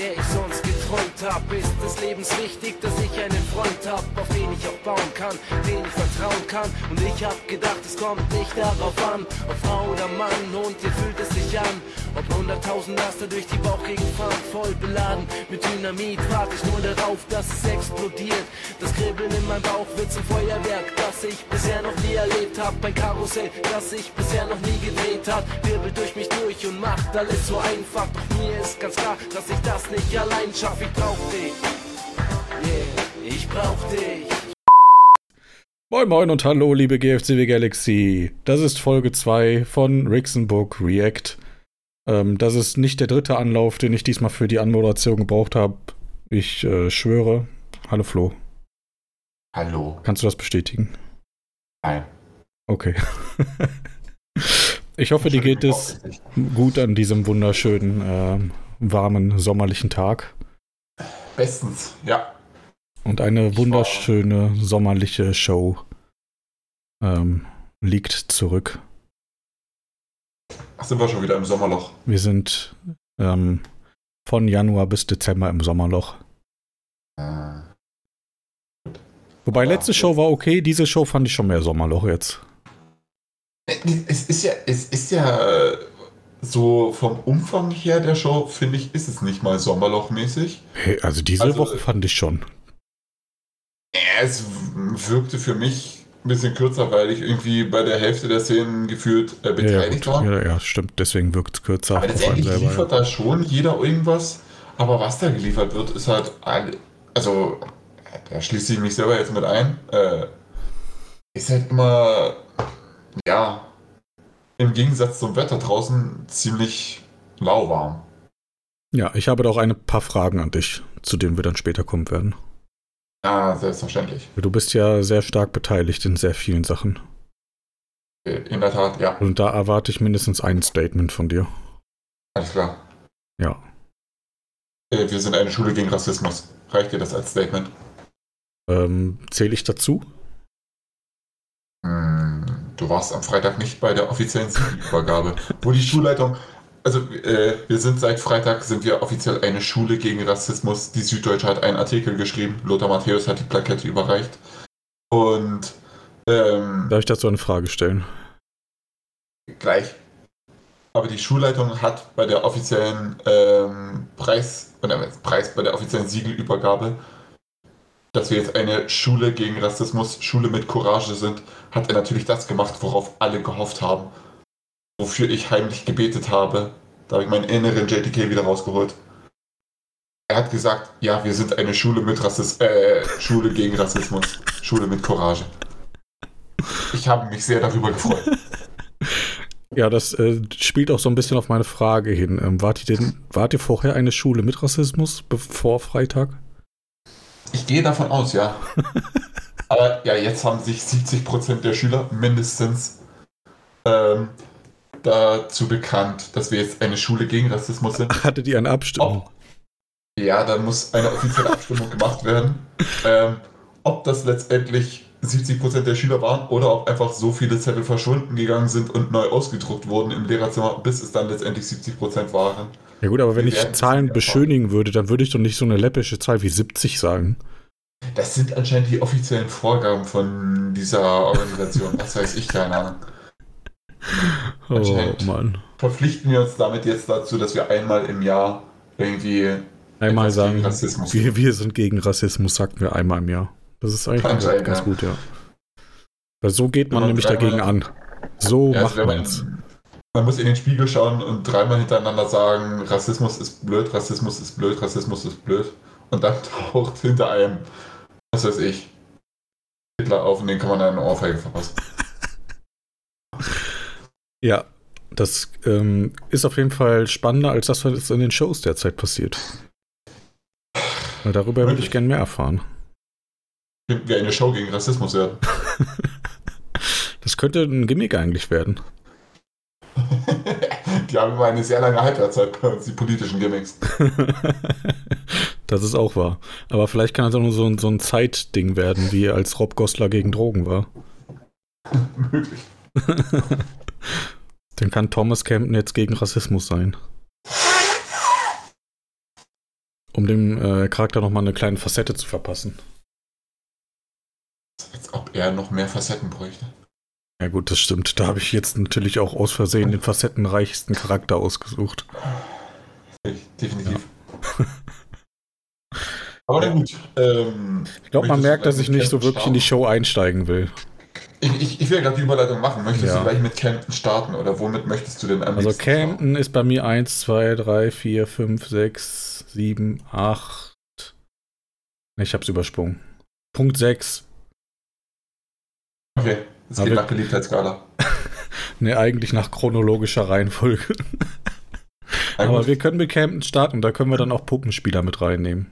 der ich sonst geträumt hab. Ist des Lebens wichtig, dass ich einen Freund hab, auf den ich auch bauen kann, den ich vertrauen kann. Und ich hab gedacht, es kommt nicht darauf an, ob Frau oder Mann, und ihr fühlt es sich an. Ob hunderttausend Laster durch die Bauchgegend fahren, voll beladen mit Dynamit, warte ich nur darauf, dass es explodiert. Das Kribbeln in meinem Bauch wird zum Feuerwerk, das ich bisher noch nie erlebt hab. Ein Karussell, das ich bisher noch nie gedreht hat, wirbelt durch mich durch und macht alles so einfach. Doch mir ist ganz klar, dass ich das nicht allein schaff. Ich brauch dich. Yeah, ich brauch dich. Moin Moin und hallo, liebe GFCW Galaxy. Das ist Folge 2 von Rixenbook React. Ähm, das ist nicht der dritte Anlauf, den ich diesmal für die Anmoderation gebraucht habe. Ich äh, schwöre. Hallo Flo. Hallo. Kannst du das bestätigen? Nein. Okay. ich hoffe, dir geht es gut an diesem wunderschönen, äh, warmen, sommerlichen Tag. Bestens, ja. Und eine wunderschöne sommerliche Show ähm, liegt zurück. Ach, sind wir schon wieder im Sommerloch? Wir sind ähm, von Januar bis Dezember im Sommerloch. Äh, Wobei Ja, letzte. Show war okay, diese Show fand ich schon mehr Sommerloch jetzt. es ist ja, es ist ja äh, so vom Umfang her der Show, finde ich, ist es nicht mal Sommerlochmäßig. Hey, also diese Also, Woche fand ich schon. Es wirkte für mich ein bisschen kürzer, weil ich irgendwie bei der Hälfte der Szenen gefühlt äh, Ja, ja, beteiligt gut. war. ja, ja, stimmt. Deswegen wirkt es kürzer. Aber letztendlich selber, liefert da schon jeder irgendwas. Aber was da geliefert wird, ist halt, also, da schließe ich mich selber jetzt mit ein, äh, ist halt immer, ja, im Gegensatz zum Wetter draußen ziemlich lauwarm. ja. ja, ich habe da auch ein paar Fragen an dich, zu denen wir dann später kommen werden. Ah, selbstverständlich. Du bist ja sehr stark beteiligt in sehr vielen Sachen. In der Tat, ja, Und da erwarte ich mindestens ein Statement von dir. alles klar. Ja. Äh, Wir sind eine Schule gegen Rassismus. Reicht dir das als Statement? Ähm, Zähle ich dazu? Hm, Du warst am Freitag nicht bei der offiziellen Siegelübergabe, wo die Schulleitung, also äh, wir sind seit Freitag, sind wir offiziell eine Schule gegen Rassismus. Die Süddeutsche hat einen Artikel geschrieben, Lothar Matthäus hat die Plakette überreicht. Und ähm, Darf ich dazu eine Frage stellen? gleich. Aber die Schulleitung hat bei der offiziellen ähm, Preis, Preis, bei der offiziellen Siegelübergabe, dass wir jetzt eine Schule gegen Rassismus, Schule mit Courage sind, hat er natürlich das gemacht, worauf alle gehofft haben. Wofür ich heimlich gebetet habe. Da habe ich meinen inneren JTK wieder rausgeholt. Er hat gesagt, ja, wir sind eine Schule mit Rassismus, äh, Schule gegen Rassismus, Schule mit Courage. Ich habe mich sehr darüber gefreut. Ja, das äh, spielt auch so ein bisschen auf meine Frage hin. Ähm, wart, ihr denn, wart ihr vorher eine Schule mit Rassismus bevor Freitag? Ich gehe davon aus, ja. Aber ja, jetzt haben sich 70% der Schüler mindestens ähm, dazu bekannt, dass wir jetzt eine Schule gegen Rassismus sind. Hattet ihr eine Abstimmung? Ob, ja, dann muss eine offizielle Abstimmung gemacht werden. Ähm, ob das letztendlich 70% der Schüler waren oder ob einfach so viele Zettel verschwunden gegangen sind und neu ausgedruckt wurden im Lehrerzimmer, bis es dann letztendlich 70% waren. Ja gut, aber wenn Wir ich Zahlen beschönigen würde, dann würde ich doch nicht so eine läppische Zahl wie 70 sagen. Das sind anscheinend die offiziellen Vorgaben von dieser Organisation. Was weiß ich, keine Ahnung. Oh. Mann. verpflichten wir uns damit jetzt dazu, dass wir einmal im Jahr irgendwie Einmal sagen, gegen Rassismus wir, wir sind gegen Rassismus, sagten wir einmal im Jahr. Das ist eigentlich ganz, ganz ja. gut, ja. Weil so geht man nämlich dagegen an. So Ja, macht also man's. man, man muss in den Spiegel schauen und dreimal hintereinander sagen, Rassismus ist blöd, Rassismus ist blöd, Rassismus ist blöd. Und dann taucht hinter einem, was weiß ich, Hitler auf und den kann man dann eine Ohrfeige verpassen. Ja, das ähm, ist auf jeden Fall spannender als das, was in den Shows derzeit passiert. Weil darüber würde ich gern mehr erfahren. Könnten wir eine Show gegen Rassismus werden. Das könnte ein Gimmick eigentlich werden. die haben immer eine sehr lange Halbwertszeit bei uns, die politischen Gimmicks. das ist auch wahr. Aber vielleicht kann das auch nur so, ein- so ein Zeitding werden, wie als Rob Goslar gegen Drogen war. Möglich. Dann kann Thomas Campton jetzt gegen Rassismus sein. äh, Charakter nochmal eine kleine Facette zu verpassen. Als ob er noch mehr Facetten bräuchte. Ja gut, das stimmt. Da habe ich jetzt natürlich auch aus Versehen den facettenreichsten Charakter ausgesucht. Definitiv. Ja. Aber na gut. Ähm, ich glaube, man merkt, dass ich nicht so wirklich in die Show einsteigen will. Ich, ich, ich will gerade die Überleitung machen. Möchtest ja. du gleich mit Camden starten oder womit möchtest du denn am Also Camden ist bei mir 1, 2, 3, 4, 5, 6, 7, 8. Ich hab's übersprungen. Punkt 6. Okay, es geht nach Beliebtheitsskala. ne, eigentlich nach chronologischer Reihenfolge. Aber wir können mit Camden starten, da können wir dann auch Puppenspieler mit reinnehmen.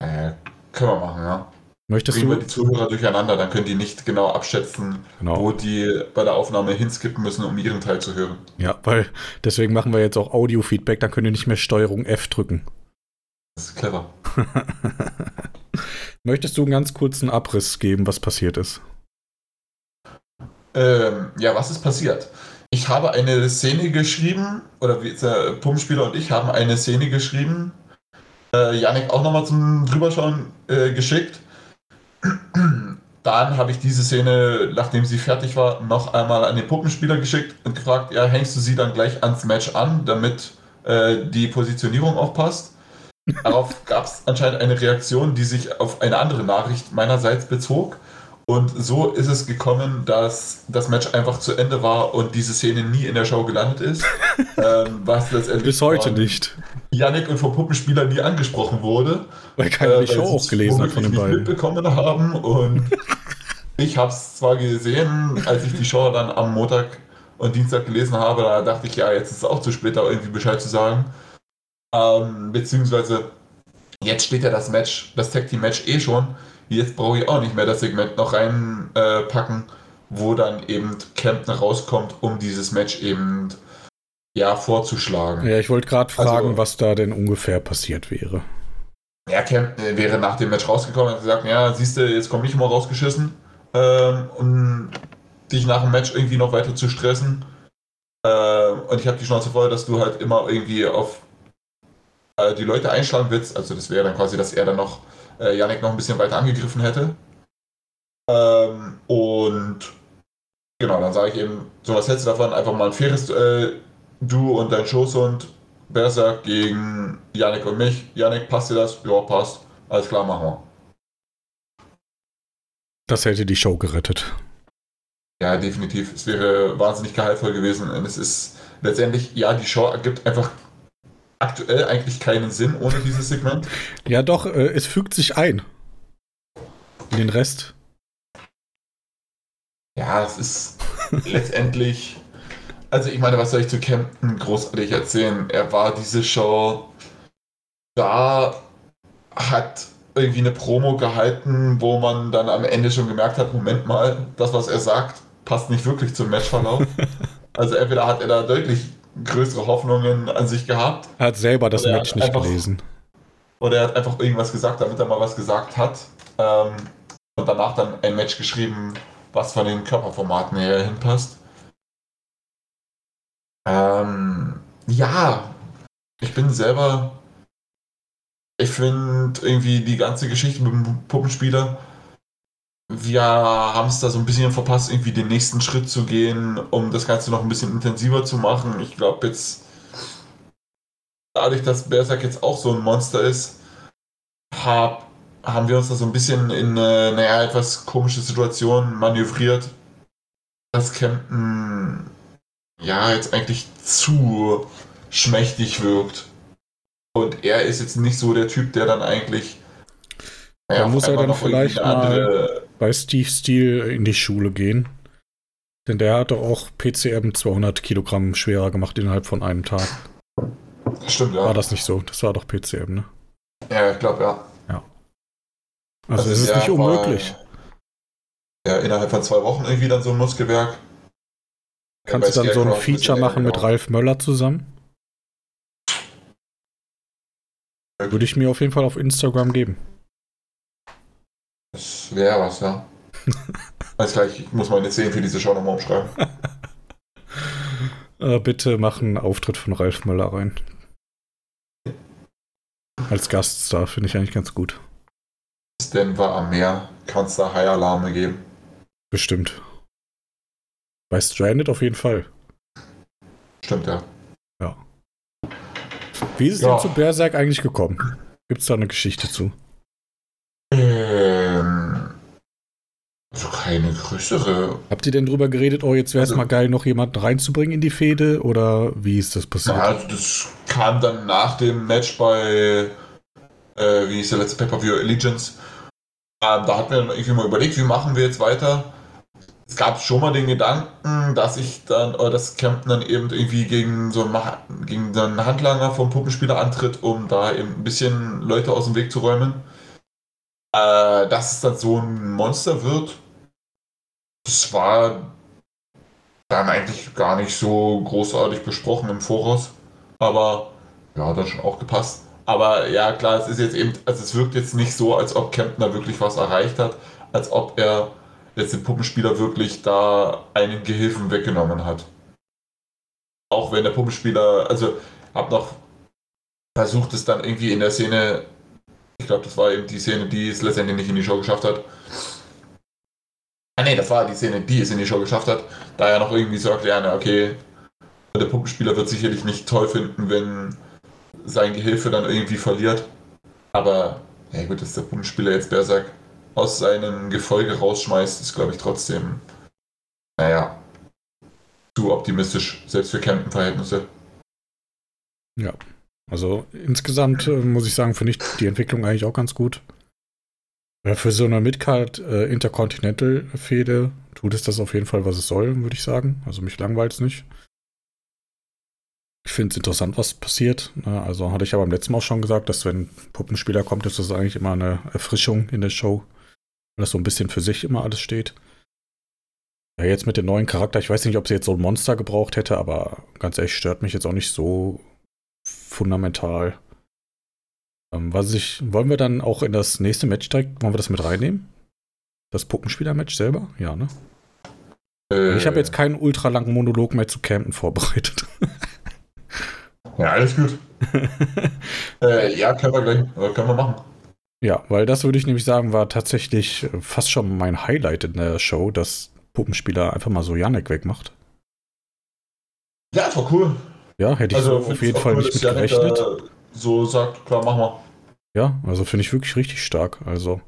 Äh, können wir machen, ja. Möchtest Bringen du? wir die Zuhörer durcheinander, dann können die nicht genau abschätzen, genau. wo die bei der Aufnahme hinskippen müssen, um ihren Teil zu hören. Ja, weil deswegen machen wir jetzt auch Audio-Feedback, dann könnt ihr nicht mehr Steuerung F drücken. Das ist clever. Möchtest du einen ganz kurzen Abriss geben, was passiert ist? Ähm, ja, was ist passiert? Ich habe eine Szene geschrieben, oder der Pumpenspieler und ich haben eine Szene geschrieben, äh, Janik auch nochmal zum Drüberschauen äh, geschickt dann habe ich diese Szene, nachdem sie fertig war, noch einmal an den Puppenspieler geschickt und gefragt, ja, hängst du sie dann gleich ans Match an, damit äh, die Positionierung auch passt? Darauf gab es anscheinend eine Reaktion, die sich auf eine andere Nachricht meinerseits bezog. Und so ist es gekommen, dass das Match einfach zu Ende war und diese Szene nie in der Show gelandet ist. ähm, was letztendlich Bis heute nicht. Yannick und vom Puppenspieler nie angesprochen wurde. Weil keiner äh, die Show auch gelesen hat von den beiden. mitbekommen haben. Und ich habe es zwar gesehen, als ich die Show dann am Montag und Dienstag gelesen habe, da dachte ich, ja, jetzt ist es auch zu spät, da irgendwie Bescheid zu sagen. Ähm, beziehungsweise jetzt steht ja das Match, das Tag Team Match eh schon jetzt brauche ich auch nicht mehr das Segment noch reinpacken, äh, wo dann eben Campton rauskommt, um dieses Match eben ja vorzuschlagen. Ja, ich wollte gerade also fragen, also, was da denn ungefähr passiert wäre. Ja, Campton äh, wäre nach dem Match rausgekommen und gesagt, ja, siehst du, jetzt komme ich mal rausgeschissen, ähm, um dich nach dem Match irgendwie noch weiter zu stressen. Ähm, und ich habe die Chance voll, dass du halt immer irgendwie auf äh, die Leute einschlagen willst. Also das wäre dann quasi, dass er dann noch äh, Yannick noch ein bisschen weiter angegriffen hätte. Ähm, und genau, dann sage ich eben, so was hältst du davon? Einfach mal ein faires äh, Du und dein Schoßhund Berserk gegen Yannick und mich. Yannick, passt dir das? Ja, passt. Alles klar, machen wir. Das hätte die Show gerettet. Ja, definitiv. Es wäre wahnsinnig gehaltvoll gewesen. Und es ist letztendlich, ja, die Show ergibt einfach aktuell eigentlich keinen Sinn ohne dieses Segment. Ja, doch, äh, es fügt sich ein. In den Rest. Ja, es ist letztendlich. Also, ich meine, was soll ich zu Camden großartig erzählen? Er war diese Show da, hat irgendwie eine Promo gehalten, wo man dann am Ende schon gemerkt hat: Moment mal, das, was er sagt, passt nicht wirklich zum Matchverlauf. also, entweder hat er da deutlich größere Hoffnungen an sich gehabt. Er hat selber das Match nicht einfach, gelesen. Oder er hat einfach irgendwas gesagt, damit er mal was gesagt hat. Ähm, und danach dann ein Match geschrieben, was von den Körperformaten her hinpasst. Ähm, ja, ich bin selber. Ich finde irgendwie die ganze Geschichte mit dem Puppenspieler wir haben es da so ein bisschen verpasst, irgendwie den nächsten Schritt zu gehen, um das Ganze noch ein bisschen intensiver zu machen. Ich glaube jetzt, dadurch, dass Berserk jetzt auch so ein Monster ist, hab, haben wir uns da so ein bisschen in eine, naja, etwas komische Situation manövriert, dass Camden ja jetzt eigentlich zu schmächtig wirkt. Und er ist jetzt nicht so der Typ, der dann eigentlich. Naja, da muss er dann vielleicht mal bei Steve Steele in die Schule gehen. Denn der hat doch auch PCM 200 Kilogramm schwerer gemacht innerhalb von einem Tag. Stimmt, ja. War das nicht so? Das war doch PCM, ne? Ja, ich glaube, ja. Ja. Also, es ist ja nicht unmöglich. ja, innerhalb von zwei Wochen irgendwie dann so ein Muskelwerk. Kannst du dann so ein Feature machen mit. Ralf Möller zusammen? Würde ich mir auf jeden Fall auf Instagram geben. Das wäre was, ja. Alles gleich, ich muss meine 10 für diese Show nochmal umschreiben. äh, bitte mach einen Auftritt von Ralf Möller rein. Als Gaststar finde ich eigentlich ganz gut. Denver am Meer. Kannst da High Alarme geben. Bestimmt. Bei Stranded auf jeden Fall. Stimmt, ja. Ja. Wie ist es Ja. denn zu Berserk eigentlich gekommen? Gibt es da eine Geschichte zu? Ähm, also keine größere. Habt ihr denn drüber geredet, oh, jetzt wäre es Also- mal geil, noch jemanden reinzubringen in die Fehde? Oder wie ist das passiert? Na, also das kam dann nach dem Match bei, äh, wie hieß der letzte Pay-Per-View, Allegiance. Ähm, da hatten wir dann irgendwie mal überlegt, wie machen wir jetzt weiter. Es gab schon mal den Gedanken, dass ich dann, oder dass Campton dann eben irgendwie gegen so einen, gegen einen Handlanger vom Puppenspieler antritt, um da eben ein bisschen Leute aus dem Weg zu räumen. Äh, dass es dann so ein Monster wird, das war dann eigentlich gar nicht so großartig besprochen im Voraus. Aber ja, hat dann schon auch gepasst. Aber ja, klar, es ist jetzt eben, also es wirkt jetzt nicht so, als ob Kempner wirklich was erreicht hat, als ob er jetzt den Puppenspieler wirklich da einen Gehilfen weggenommen hat. Auch wenn der Puppenspieler, also hab noch versucht es dann irgendwie in der Szene, ich glaube, das war eben die Szene, die es letztendlich nicht in die Show geschafft hat. Ah nee, das war die Szene, die es in die Show geschafft hat, da ja noch irgendwie so erklären, okay, der Puppenspieler wird sicherlich nicht toll finden, wenn sein Gehilfe dann irgendwie verliert. Aber, ja gut, dass der Puppenspieler jetzt Berserk aus seinem Gefolge rausschmeißt, ist glaube ich trotzdem, naja, zu optimistisch, selbst für Campen-Verhältnisse. Also insgesamt äh, muss ich sagen, finde ich die Entwicklung eigentlich auch ganz gut. Ja, für so eine Midcard äh, Intercontinental Fehde tut es das auf jeden Fall, was es soll, würde ich sagen. Also mich langweilt es nicht. Ich finde es interessant, was passiert. Ne? Also hatte ich ja beim letzten Mal auch schon gesagt, dass wenn ein Puppenspieler kommt, ist das eigentlich immer eine Erfrischung in der Show. Weil das so ein bisschen für sich immer alles steht. Ja, jetzt mit dem neuen Charakter, ich weiß nicht, ob sie jetzt so ein Monster gebraucht hätte, aber ganz ehrlich, stört mich jetzt auch nicht so fundamental. Ähm, was ich, wollen wir dann auch in das nächste Match direkt, wollen wir das mit reinnehmen? Das Puppenspieler-Match selber? Ja, ne? Äh, Ich habe jetzt keinen ultra langen Monolog mehr zu Campen vorbereitet. Ja, alles gut. äh, ja, können wir gleich, äh, können wir machen. Ja, weil das würde ich nämlich sagen, war tatsächlich äh, fast schon mein Highlight in der Show, dass Puppenspieler einfach mal so Janek wegmacht. Ja, das war cool. Ja, hätte ich so auf jeden Fall cool, nicht mit Janik gerechnet. da So sagt, klar, machen wir. Ja, also finde ich wirklich richtig stark. Also,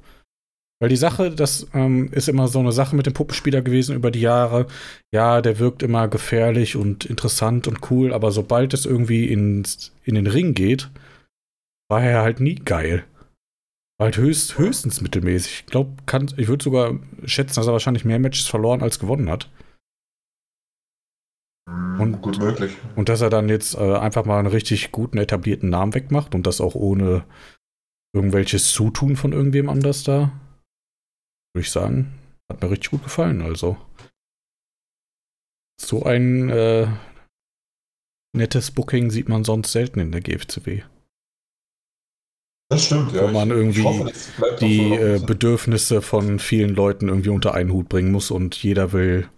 weil die Sache, das ähm, ist immer so eine Sache mit dem Puppenspieler gewesen über die Jahre. Ja, der wirkt immer gefährlich und interessant und cool, aber sobald es irgendwie ins, in den Ring geht, war er halt nie geil. War halt höchst, höchstens mittelmäßig. Ich glaube, ich würde sogar schätzen, dass er wahrscheinlich mehr Matches verloren als gewonnen hat. Hm, Und- gut möglich. Und dass er dann jetzt äh, einfach mal einen richtig guten, etablierten Namen wegmacht und das auch ohne irgendwelches Zutun von irgendwem anders da, würde ich sagen, hat mir richtig gut gefallen. Also so ein äh, nettes Booking sieht man sonst selten in der GFCW. Das stimmt, ja. Wo man irgendwie hoffe, Die äh. Bedürfnisse von vielen Leuten irgendwie unter einen Hut bringen muss und jeder will,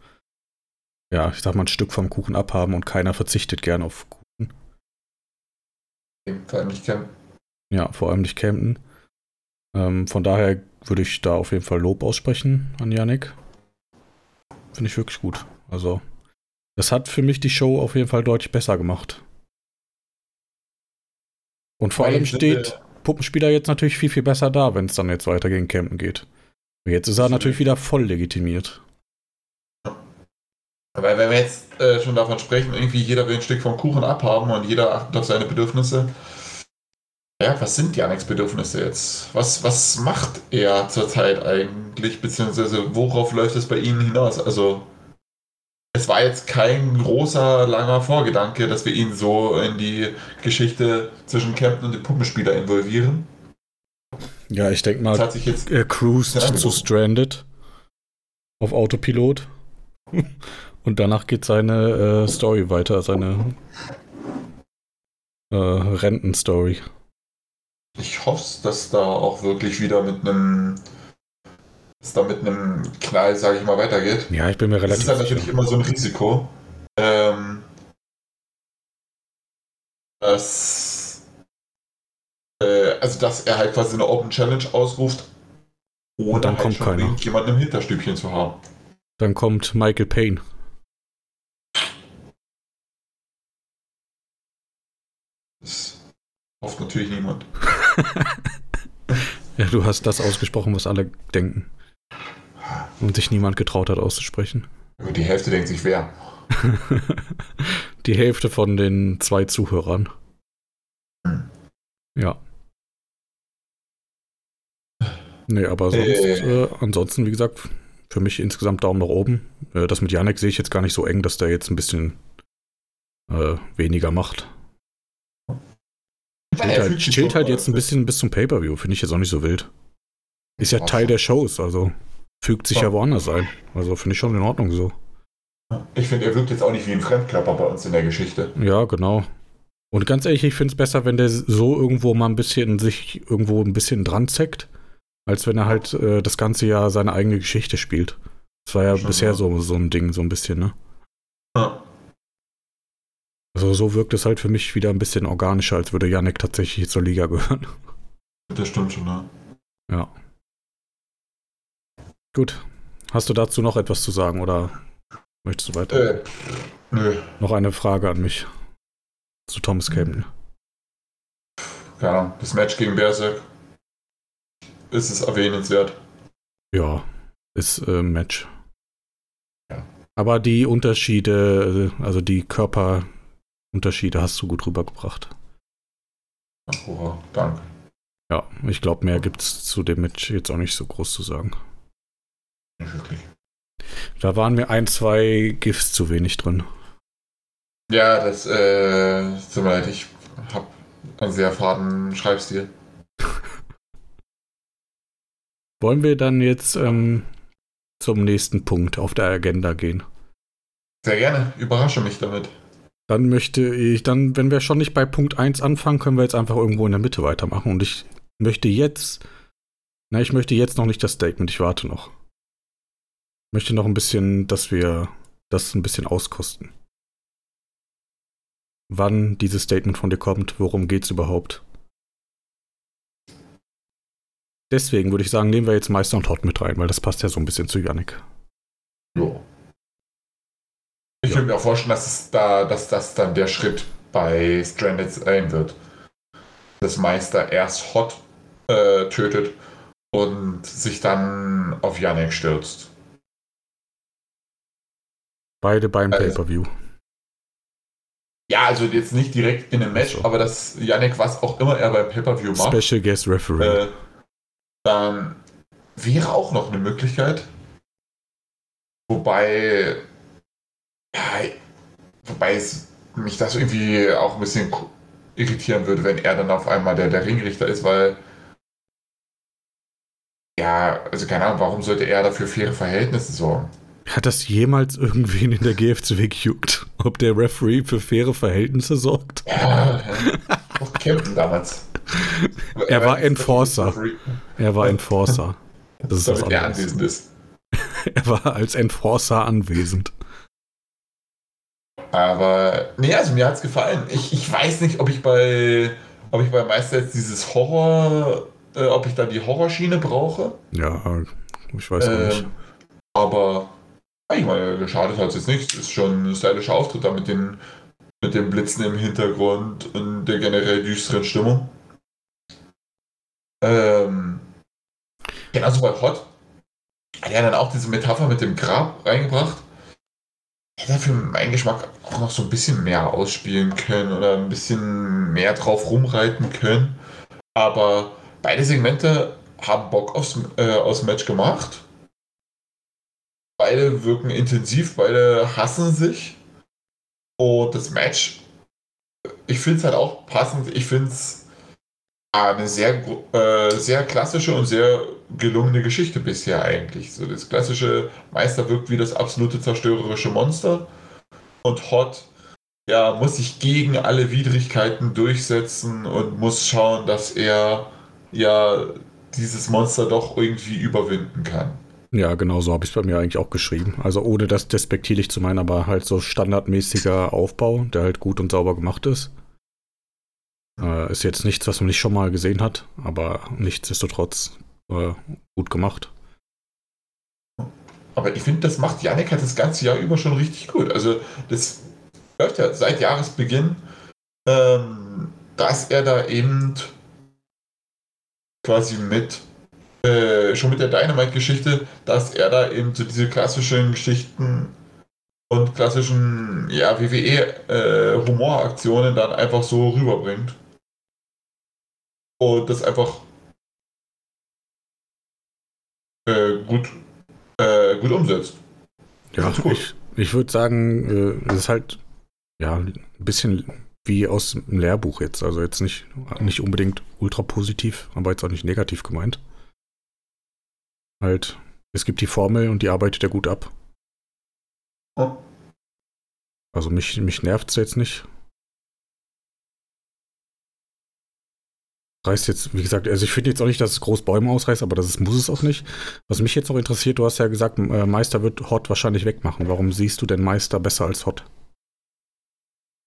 ja, ich sag mal, ein Stück vom Kuchen abhaben und keiner verzichtet gern auf Kuchen. Vor allem nicht kennen. Ja, vor allem nicht Camden. Ähm, von daher würde ich da auf jeden Fall Lob aussprechen an Yannick. Finde ich wirklich gut. Also, das hat für mich die Show auf jeden Fall deutlich besser gemacht. Und vor Weil allem steht Puppenspieler jetzt natürlich viel, viel besser da, wenn es dann jetzt weiter gegen Camden geht. Jetzt ist er natürlich wieder voll legitimiert. Aber wenn wir jetzt äh, schon davon sprechen, irgendwie jeder will ein Stück vom Kuchen abhaben und jeder achtet auf seine Bedürfnisse. Ja, was sind Janeks Bedürfnisse jetzt? Was, was macht er zurzeit eigentlich, beziehungsweise worauf läuft es bei Ihnen hinaus? Also, es war jetzt kein großer, langer Vorgedanke, dass wir ihn so in die Geschichte zwischen Captain und dem Puppenspieler involvieren. Ja, ich denke Das mal, hat sich jetzt er cruised zu. Stranded auf Autopilot. Und danach geht seine äh, Story weiter, seine äh, Rentenstory. Ich hoffe, dass da auch wirklich wieder mit einem, dass da mit einem Knall, sage ich mal, weitergeht. Ja, ich bin mir Das relativ ist halt natürlich sicher. immer so ein Risiko, ähm, dass äh, also dass er halt quasi eine Open Challenge ausruft, ohne Und dann halt kommt keiner. irgendjemanden im Hinterstübchen zu haben. Dann kommt Michael Payne. Das hofft natürlich niemand. Ja, du hast das ausgesprochen, was alle denken. Und sich niemand getraut hat auszusprechen. Die Hälfte denkt sich wer. Die Hälfte von den zwei Zuhörern. Hm. Ja. Nee, aber sonst, Äh. äh, ansonsten, wie gesagt, für mich insgesamt Daumen nach oben. Äh, das mit Janek sehe ich jetzt gar nicht so eng, dass der jetzt ein bisschen äh, weniger macht. Weil Chillt halt, chillt halt äh, jetzt ein bisschen bis zum Pay-Per-View, finde ich jetzt auch nicht so wild. Ist ja Teil der Shows, also fügt sich ja woanders ein. Also finde ich schon in Ordnung so. Ich finde, er wirkt jetzt auch nicht wie ein Fremdkörper bei uns in der Geschichte. Ja, genau. Und ganz ehrlich, ich finde es besser, wenn der so irgendwo mal ein bisschen sich irgendwo ein bisschen dran zeckt, als wenn er halt äh, das ganze Jahr seine eigene Geschichte spielt. Das war ja Schon, bisher so, so ein Ding, so ein bisschen, ne? Ja. Also so wirkt es halt für mich wieder ein bisschen organischer, als würde Yannick tatsächlich zur Liga gehören. Das stimmt schon, ne? Ja. Gut. Hast du dazu noch etwas zu sagen oder möchtest du weiter? Äh, nö, Noch eine Frage an mich. Zu Thomas Camden. keine Ahnung. Das Match gegen Berserk ist es erwähnenswert. Ja, ist äh, ein Match. Ja. Aber die Unterschiede, äh, also die Körperunterschiede hast du gut rübergebracht. Oh, danke. Ja, ich glaube, mehr gibt's zu dem Match jetzt auch nicht so groß zu sagen. Wirklich. Da waren mir ein, zwei GIFs zu wenig drin. Ja, das, äh, tut mir leid, ich habe einen sehr faden Schreibstil. Wollen wir dann jetzt ähm, zum nächsten Punkt auf der Agenda gehen? Sehr gerne, überrasche mich damit. Dann möchte ich, dann, wenn wir schon nicht bei Punkt 1 anfangen, können wir jetzt einfach irgendwo in der Mitte weitermachen. Und ich möchte jetzt, na, ich möchte jetzt noch nicht das Statement, ich warte noch. Ich möchte noch ein bisschen, dass wir das ein bisschen auskosten. Wann dieses Statement von dir kommt, worum geht's überhaupt? Deswegen würde ich sagen, nehmen wir jetzt Meister und Hot mit rein, weil das passt ja so ein bisschen zu Yannick. Jo. Ich Ja. könnte mir auch vorstellen, dass, es da, dass das dann der Schritt bei Stranded sein wird. Dass Meister erst Hot äh, tötet und sich dann auf Yannick stürzt. Beide beim Also- Pay-Per-View. Ja, also jetzt nicht direkt in einem Match, so. aber dass Yannick, was auch immer er beim Pay-Per-View macht, Special Guest Referee. äh, dann wäre auch noch eine Möglichkeit. Wobei, ja, wobei es mich das irgendwie auch ein bisschen irritieren würde, wenn er dann auf einmal der, der Ringrichter ist, weil ja, also keine Ahnung, warum sollte er dafür faire Verhältnisse sorgen? Hat das jemals irgendwen in der GFCW gejuckt? Ob der Referee für faire Verhältnisse sorgt? Ja, auch Captain damals. Er war Enforcer. Er war Enforcer. Das ist was damit er anderes. anwesend ist. Er war als Enforcer anwesend. Aber, nee, also mir hat's gefallen. Ich, ich weiß nicht, ob ich bei, ob ich bei Meister jetzt dieses Horror, äh, ob ich da die Horrorschiene brauche. Ja, ich weiß auch nicht. Ähm, aber, ich meine, geschadet hat es jetzt nicht. Es ist schon ein stylischer Auftritt da mit den, mit den Blitzen im Hintergrund und der generell düsteren Stimmung. Ähm, genauso bei Hot hat er dann auch diese Metapher mit dem Grab reingebracht. Hätte er für meinen Geschmack auch noch so ein bisschen mehr ausspielen können oder ein bisschen mehr drauf rumreiten können. Aber beide Segmente haben Bock aufs, äh, aufs Match gemacht. Beide wirken intensiv, beide hassen sich. Und das Match, ich finde es halt auch passend. Ich finde es eine sehr, äh, sehr klassische und sehr gelungene Geschichte bisher eigentlich. So das klassische Meister wirkt wie das absolute zerstörerische Monster und Hot ja, muss sich gegen alle Widrigkeiten durchsetzen und muss schauen, dass er ja dieses Monster doch irgendwie überwinden kann. Ja, genau so habe ich es bei mir eigentlich auch geschrieben. Also ohne das despektierlich zu meinen, aber halt so standardmäßiger Aufbau, der halt gut und sauber gemacht ist. Äh, ist jetzt nichts, was man nicht schon mal gesehen hat, aber nichtsdestotrotz äh, gut gemacht. Aber ich finde, das macht Yannick halt das ganze Jahr über schon richtig gut. Also das läuft ja seit Jahresbeginn, ähm, dass er da eben quasi mit äh, schon mit der Dynamite-Geschichte, dass er da eben so diese klassischen Geschichten und klassischen ja, WWE-Humoraktionen äh, dann einfach so rüberbringt. Und das einfach äh, gut, äh, gut umsetzt. Ja, ich, ich würde sagen, es ist halt ja ein bisschen wie aus dem Lehrbuch jetzt. Also jetzt nicht, nicht unbedingt ultra positiv, aber jetzt auch nicht negativ gemeint. Halt, es gibt die Formel und die arbeitet er gut ab. Oh. Also mich, mich nervt es jetzt nicht. Reißt jetzt, wie gesagt, also ich finde jetzt auch nicht, dass es groß Bäume ausreißt, aber das ist, muss es auch nicht. Was mich jetzt noch interessiert, du hast ja gesagt, äh, Meister wird Hot wahrscheinlich wegmachen. Warum siehst du denn Meister besser als Hot?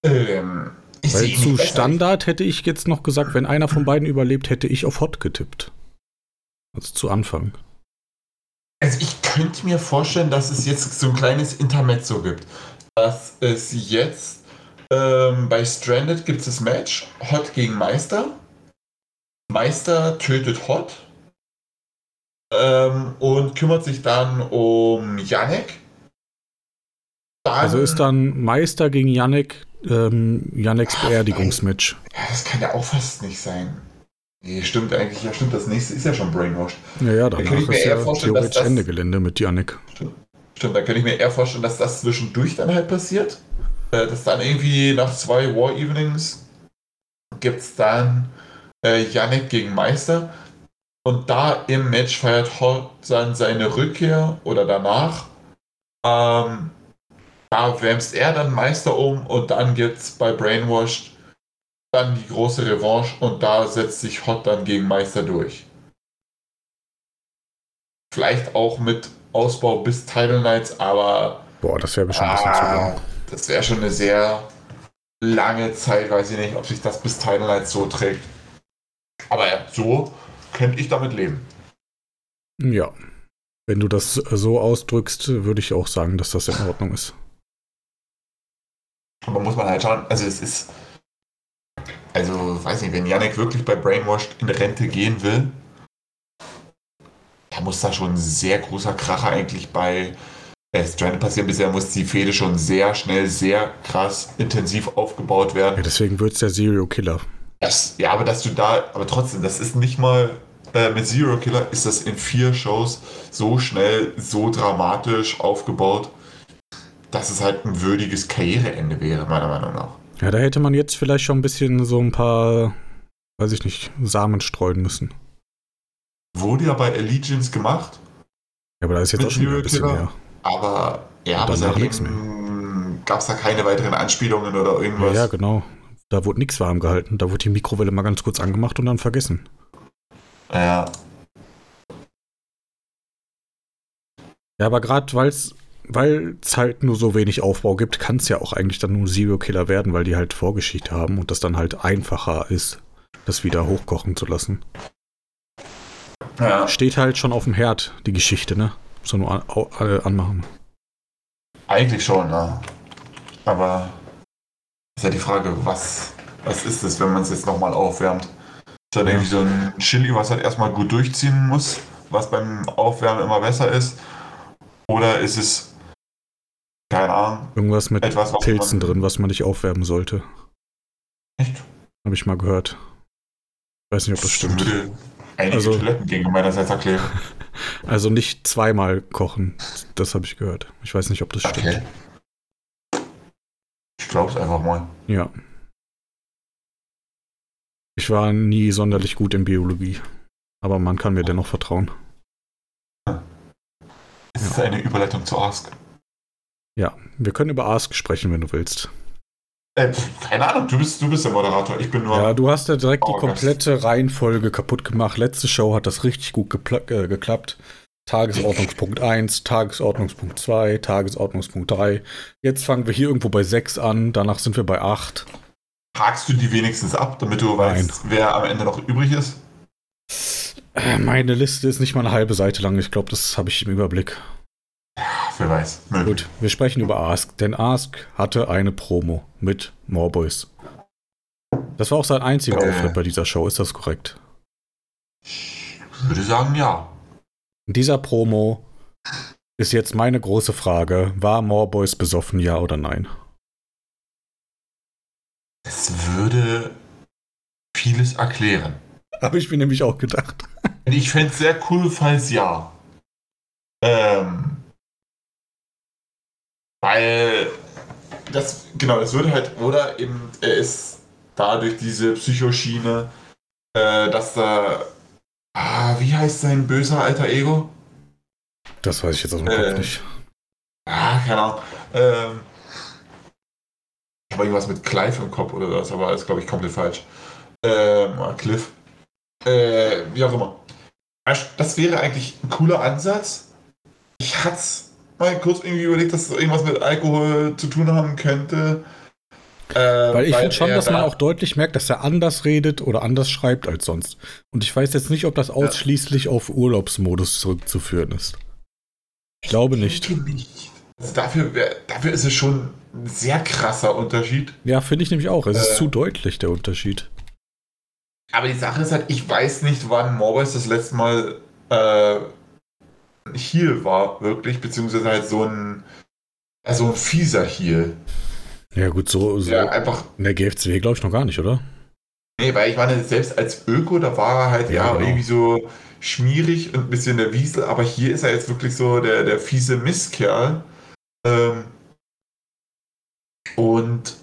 Ähm, ich Weil zu Standard hätte ich jetzt noch gesagt, wenn einer von beiden überlebt, hätte ich auf Hot getippt. Also zu Anfang. Also ich könnte mir vorstellen, dass es jetzt so ein kleines Intermezzo gibt. Dass es jetzt ähm, bei Stranded gibt es das Match Hot gegen Meister. Meister tötet Hot ähm, und kümmert sich dann um Yannick. Dann, also ist dann Meister gegen Yannick ähm, Yannicks Beerdigungsmatch. Ja, das kann ja auch fast nicht sein. Nee, stimmt eigentlich. Ja, stimmt. Das nächste ist ja schon Brainwashed. Ja, ja, danach da ist ja theoretisch das, Ende Gelände mit Yannick. Stimmt. stimmt, da könnte ich mir eher vorstellen, dass das zwischendurch dann halt passiert. Äh, dass dann irgendwie nach zwei War Evenings gibt es dann äh, Yannick gegen Meister. Und da im Match feiert Hot dann seine Rückkehr oder danach. Ähm, da wärmst er dann Meister um und dann gibt's bei Brainwashed dann die große Revanche und da setzt sich Hot dann gegen Meister durch. Vielleicht auch mit Ausbau bis Title Nights, aber. Boah, das wäre bestimmt ein bisschen zu lang. Ah, das wäre schon eine sehr lange Zeit, weiß ich nicht, ob sich das bis Title Nights so trägt. Aber ja, so könnte ich damit leben. Ja. Wenn du das so ausdrückst, würde ich auch sagen, dass das in Ordnung ist. Aber muss man halt schauen, also es ist, also weiß nicht, wenn Yannick wirklich bei Brainwashed in Rente gehen will, da muss da schon ein sehr großer Kracher eigentlich bei äh, Stranded passieren. Bisher muss die Fehde schon sehr schnell, sehr krass, intensiv aufgebaut werden. Ja, deswegen wird es der Serial Killer. Das, ja, aber dass du da, aber trotzdem, das ist nicht mal äh, mit Zero Killer ist das in vier Shows so schnell, so dramatisch aufgebaut dass es halt ein würdiges Karriereende wäre, meiner Meinung nach. Ja, da hätte man jetzt vielleicht schon ein bisschen so ein paar, weiß ich nicht, Samen streuen müssen. Wurde ja bei Allegiance gemacht. Ja, aber da ist jetzt auch schon ein bisschen mehr. Aber ja, aber seitdem gab es da keine weiteren Anspielungen oder irgendwas. Ja, ja, genau. Da wurde nichts warm gehalten. Da wurde die Mikrowelle mal ganz kurz angemacht und dann vergessen. Ja. Ja, aber gerade weil es weil es halt nur so wenig Aufbau gibt, kann es ja auch eigentlich dann nur Zero Killer werden, weil die halt Vorgeschichte haben und das dann halt einfacher ist, das wieder hochkochen zu lassen. Ja. Steht halt schon auf dem Herd, die Geschichte, ne? So nur an, an, anmachen. Eigentlich schon, ne? Aber ist ja die Frage, was, was ist es, wenn man es jetzt nochmal aufwärmt? Ist ja, irgendwie so ein Chili, was halt erstmal gut durchziehen muss, was beim Aufwärmen immer besser ist? Oder ist es keine Ahnung. Irgendwas mit Etwas, Pilzen drin, was man nicht aufwärmen sollte. Echt? Habe ich mal gehört. Weiß nicht, ob das stimmt. Würde einige also, Toilettengänge meinerseits erklären. Also nicht zweimal kochen. Das habe ich gehört. Ich weiß nicht, ob das okay. stimmt. Ich glaube es einfach mal. Ja. Ich war nie sonderlich gut in Biologie. Aber man kann mir dennoch vertrauen. Es ist eine Überleitung zu Ask. Ja, wir können über Ask sprechen, wenn du willst. Äh, keine Ahnung, du bist, du bist der Moderator, ich bin nur. Ja, du hast ja direkt die komplette Reihenfolge kaputt gemacht. Letzte Show hat das richtig gut äh, geklappt. Tagesordnungspunkt 1, Tagesordnungspunkt 2, Tagesordnungspunkt 3. Jetzt fangen wir hier irgendwo bei 6 an, danach sind wir bei 8. Hakst du die wenigstens ab, damit du weißt, wer am Ende noch übrig ist? Äh, Meine Liste ist nicht mal eine halbe Seite lang. Ich glaube, das habe ich im Überblick. Wer weiß. Möglich. Gut, wir sprechen über Ask, denn Ask hatte eine Promo mit Morboys. Das war auch sein einziger Äh. Auftritt bei dieser Show, ist das korrekt? Ich würde sagen, ja. In dieser Promo ist jetzt meine große Frage: War Morboys besoffen, ja oder nein? Es würde vieles erklären. Habe ich mir nämlich auch gedacht. Ich fände es sehr cool, falls ja. Ähm, weil das, genau, das würde halt, oder eben, er ist da durch diese Psychoschiene, äh, dass da, ah, wie heißt sein böser alter Ego? Das weiß ich jetzt aus dem Äh. Kopf nicht. Ah, keine Ahnung. Ähm, ich habe irgendwas mit Clive im Kopf oder das, aber das ist, glaube ich, komplett falsch. Ähm, ah, Cliff. Äh, wie auch immer. Das wäre eigentlich ein cooler Ansatz. Ich hatte mal kurz irgendwie überlegt, dass es irgendwas mit Alkohol zu tun haben könnte. Äh, Weil ich finde schon, dass man da- auch deutlich merkt, dass er anders redet oder anders schreibt als sonst. Und ich weiß jetzt nicht, ob das ausschließlich auf Urlaubsmodus zurückzuführen ist. Ich glaube nicht. denke nicht. Also dafür, wär, dafür ist es schon ein sehr krasser Unterschied. Ja, finde ich nämlich auch. Es ist Äh. zu deutlich, der Unterschied. Aber die Sache ist halt, ich weiß nicht, wann Morbius das letzte Mal äh, Heal war, wirklich, beziehungsweise halt so ein, also ein fieser Heal. Ja, gut, so, so Ja, einfach, in der GFCW glaube ich noch gar nicht, oder? nee, weil ich meine, selbst als Öko, da war er halt, Ja, ja, genau. irgendwie so schmierig und ein bisschen der Wiesel, aber hier ist er jetzt wirklich so der, der fiese Mistkerl. Ähm, und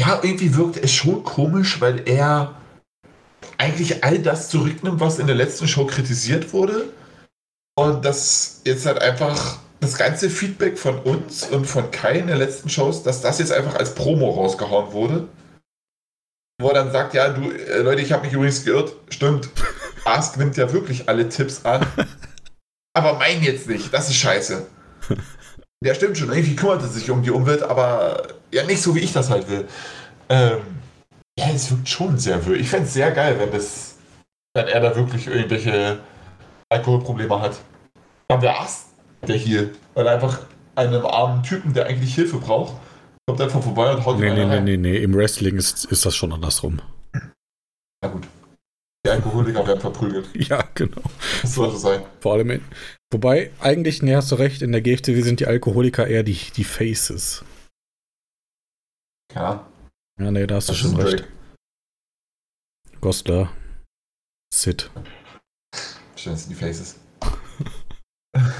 ja, irgendwie wirkt es schon komisch, weil er eigentlich all das zurücknimmt, was in der letzten Show kritisiert wurde. Und das jetzt halt einfach das ganze Feedback von uns und von Kai in den letzten Shows, dass das jetzt einfach als Promo rausgehauen wurde. Wo er dann sagt, ja, du, äh, Leute, ich habe mich übrigens geirrt. Stimmt. Ask nimmt ja wirklich alle Tipps an. Aber mein jetzt nicht. Das ist scheiße. Der stimmt schon, irgendwie kümmert er sich um die Umwelt, aber ja nicht so, wie ich das halt will. Ähm, ja, es wirkt schon sehr wirr. Ich fände es sehr geil, wenn das, wenn er da wirklich irgendwelche Alkoholprobleme hat. Dann wäre Ast der hier, weil er einfach einem armen Typen, der eigentlich Hilfe braucht, kommt einfach vorbei und haut Nee, nee, einen nee, rein. nee, nee. Im Wrestling ist, ist das schon andersrum. Na gut. Die Alkoholiker werden verprügelt. Ja, genau. Das soll so sein. Vor allem in, Wobei, eigentlich, nee, hast du recht, in der GFCW sind die Alkoholiker eher die, die Faces. Ja. Ja, nee, da hast du Das schon ist recht. Drake. Gosler, Sid. Stellen Sie die Faces.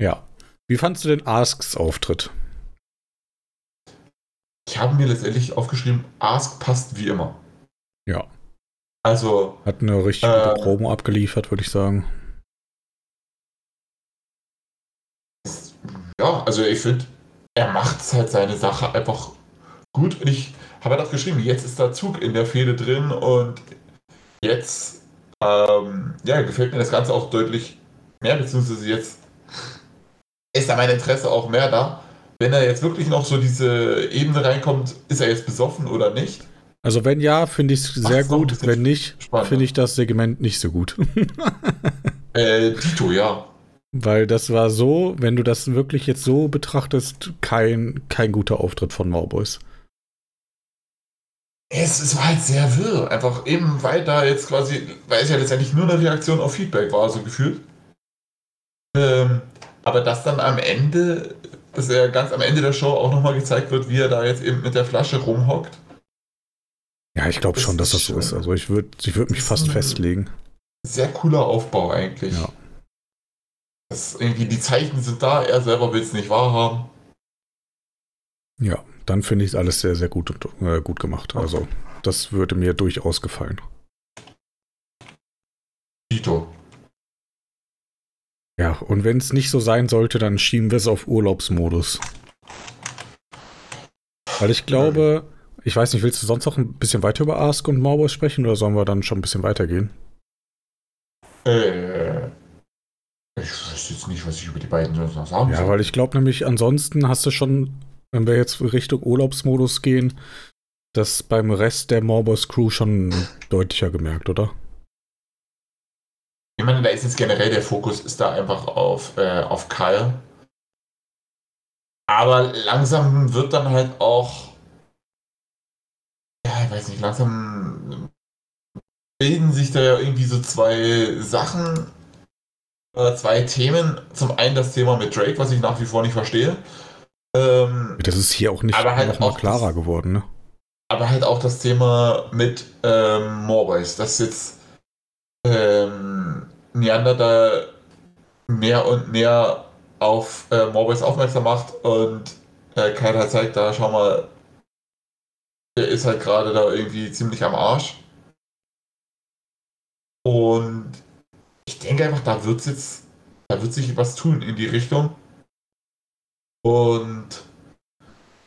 Ja. Wie fandst du den Asks Auftritt? Ich habe mir letztendlich aufgeschrieben, Ask passt wie immer. Ja. Also, Hat eine richtig Äh. gute Promo abgeliefert, würde ich sagen. ja, also ich finde, er macht halt seine Sache einfach gut. Und ich habe halt auch geschrieben, jetzt ist der Zug in der Fehde drin und jetzt ähm, ja, gefällt mir das Ganze auch deutlich mehr, beziehungsweise jetzt ist da mein Interesse auch mehr da. Wenn er jetzt wirklich noch so diese Ebene reinkommt, ist er jetzt besoffen oder nicht? Also wenn ja, finde ich es sehr gut. Wenn nicht, finde ich das Segment nicht so gut. Äh, Dito, ja. Weil das war so, wenn du das wirklich jetzt so betrachtest, kein, kein guter Auftritt von Mauboys. Es, es war halt sehr wirr. Einfach eben, weil da jetzt quasi, weil es ja letztendlich nur eine Reaktion auf Feedback war, so gefühlt. Ähm, aber dass dann am Ende, dass er ganz am Ende der Show auch nochmal gezeigt wird, wie er da jetzt eben mit der Flasche rumhockt. Ja, ich glaube schon, dass das so ist. Also ich würde ich würd mich fast festlegen. Sehr cooler Aufbau eigentlich. Ja. Das irgendwie, die Zeichen sind da, er selber will es nicht wahrhaben. Ja, dann finde ich es alles sehr, sehr gut, und, äh, gut gemacht. Also das würde mir durchaus gefallen. Dito. Ja, und wenn es nicht so sein sollte, dann schieben wir es auf Urlaubsmodus. Weil ich glaube, ich weiß nicht, willst du sonst noch ein bisschen weiter über Ask und Mauboys sprechen oder sollen wir dann schon ein bisschen weitergehen? Äh, ich weiß jetzt nicht, was ich über die beiden sonst noch sagen Ja, soll. weil ich glaube nämlich, ansonsten hast du schon wenn wir jetzt Richtung Urlaubsmodus gehen, das beim Rest der Morbos Crew schon deutlicher gemerkt, oder? Ich meine, da ist jetzt generell der Fokus ist da einfach auf, äh, auf Kyle. Aber langsam wird dann halt auch, ja, ich weiß nicht, langsam bilden sich da ja irgendwie so zwei Sachen, äh, zwei Themen. Zum einen das Thema mit Drake, was ich nach wie vor nicht verstehe. Ähm, das ist hier auch nicht aber halt mal klarer das, geworden, ne? Aber halt auch das Thema mit ähm, Morboys, dass jetzt ähm, Neander da mehr und mehr auf äh, Morboys aufmerksam macht und äh, keiner zeigt, da schau mal, der ist halt gerade da irgendwie ziemlich am Arsch. Und ich denke einfach, da wird jetzt, da wird sich was tun in die Richtung. Und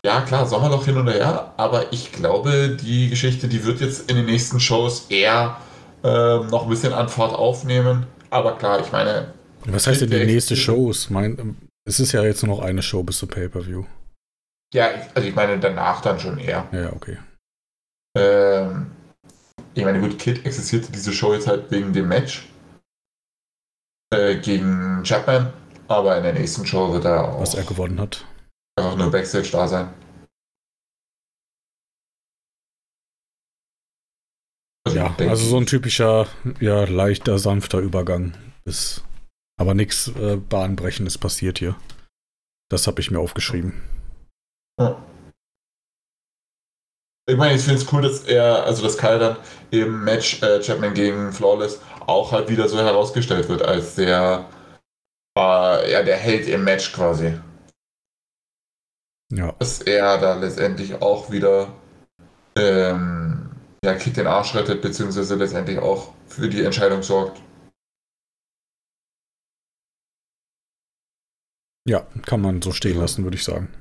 ja, klar, Sommerloch hin und her, aber ich glaube, die Geschichte, die wird jetzt in den nächsten Shows eher ähm, noch ein bisschen an Fahrt aufnehmen. Aber klar, ich meine. Was heißt denn die nächste Shows? Mein, es ist ja jetzt nur noch eine Show bis zum Pay-Per-View. Ja, also ich meine danach dann schon eher. Ja, okay. Ähm, ich meine, gut, Kid existierte diese Show jetzt halt wegen dem Match äh, gegen Chapman, aber in der nächsten Show wird er auch. Was er gewonnen hat. Einfach nur Backstage da sein. Also ja, also so ein typischer, ja, leichter, sanfter Übergang. Ist aber nichts äh, Bahnbrechendes passiert hier. Das habe ich mir aufgeschrieben. Ja. Ich meine, ich finde es cool, dass er, also dass Kyle dann im Match äh, Chapman gegen Flawless auch halt wieder so herausgestellt wird, als der, äh, ja, der Held im Match quasi. Ja. Dass er da letztendlich auch wieder ähm, ja, Kid den Arsch rettet, beziehungsweise letztendlich auch für die Entscheidung sorgt. Ja, kann man so stehen lassen, würde ich sagen.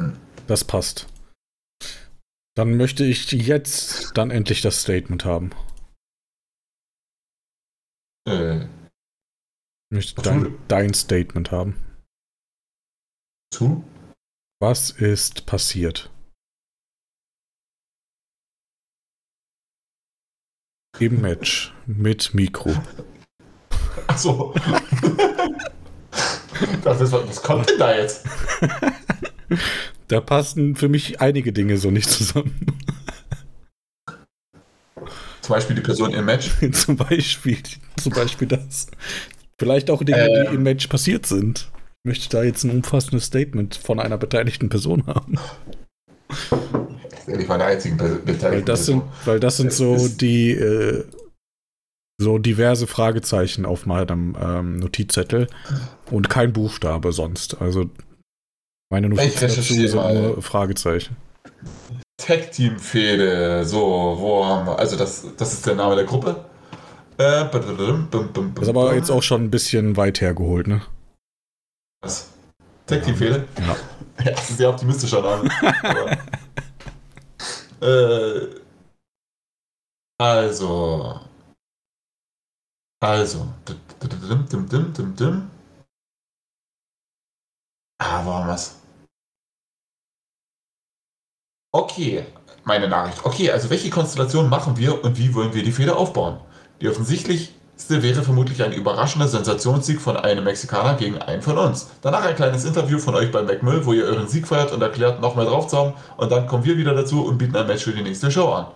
Hm. Das passt. Dann möchte ich jetzt dann endlich das Statement haben. Äh. Möchte dein, dein Statement haben. Zu? Was ist passiert? Im Match mit Mikro. Achso. was, was kommt denn da jetzt? Da passen für mich einige Dinge so nicht zusammen. Zum Beispiel die Person im Match? zum, Beispiel, zum Beispiel das. Vielleicht auch Dinge, äh, die im Match passiert sind. Ich möchte da jetzt ein umfassendes Statement von einer beteiligten Person haben. Ich war der einzige beteiligte weil das sind, Weil das sind so die äh, so diverse Fragezeichen auf meinem ähm, Notizzettel und kein Buchstabe sonst. Also meine Notizen dazu sind nur Fragezeichen. Tag Team Fehde, so, wo haben wir, also das, das ist der Name der Gruppe. Äh, das ist aber jetzt auch schon ein bisschen weit hergeholt, ne? Was? Tag Team Fehde? Ja. ja, das ist sehr optimistischer Name. äh, also. Also. Ah, wo haben wir es? Okay, meine Nachricht. Okay, also welche Konstellation machen wir und wie wollen wir die Fehler aufbauen? Die offensichtlichste wäre vermutlich ein überraschender Sensationssieg von einem Mexikaner gegen einen von uns. Danach ein kleines Interview von euch bei McMill, wo ihr euren Sieg feiert und erklärt, noch mehr drauf zu haben. Und dann kommen wir wieder dazu und bieten ein Match für die nächste Show an.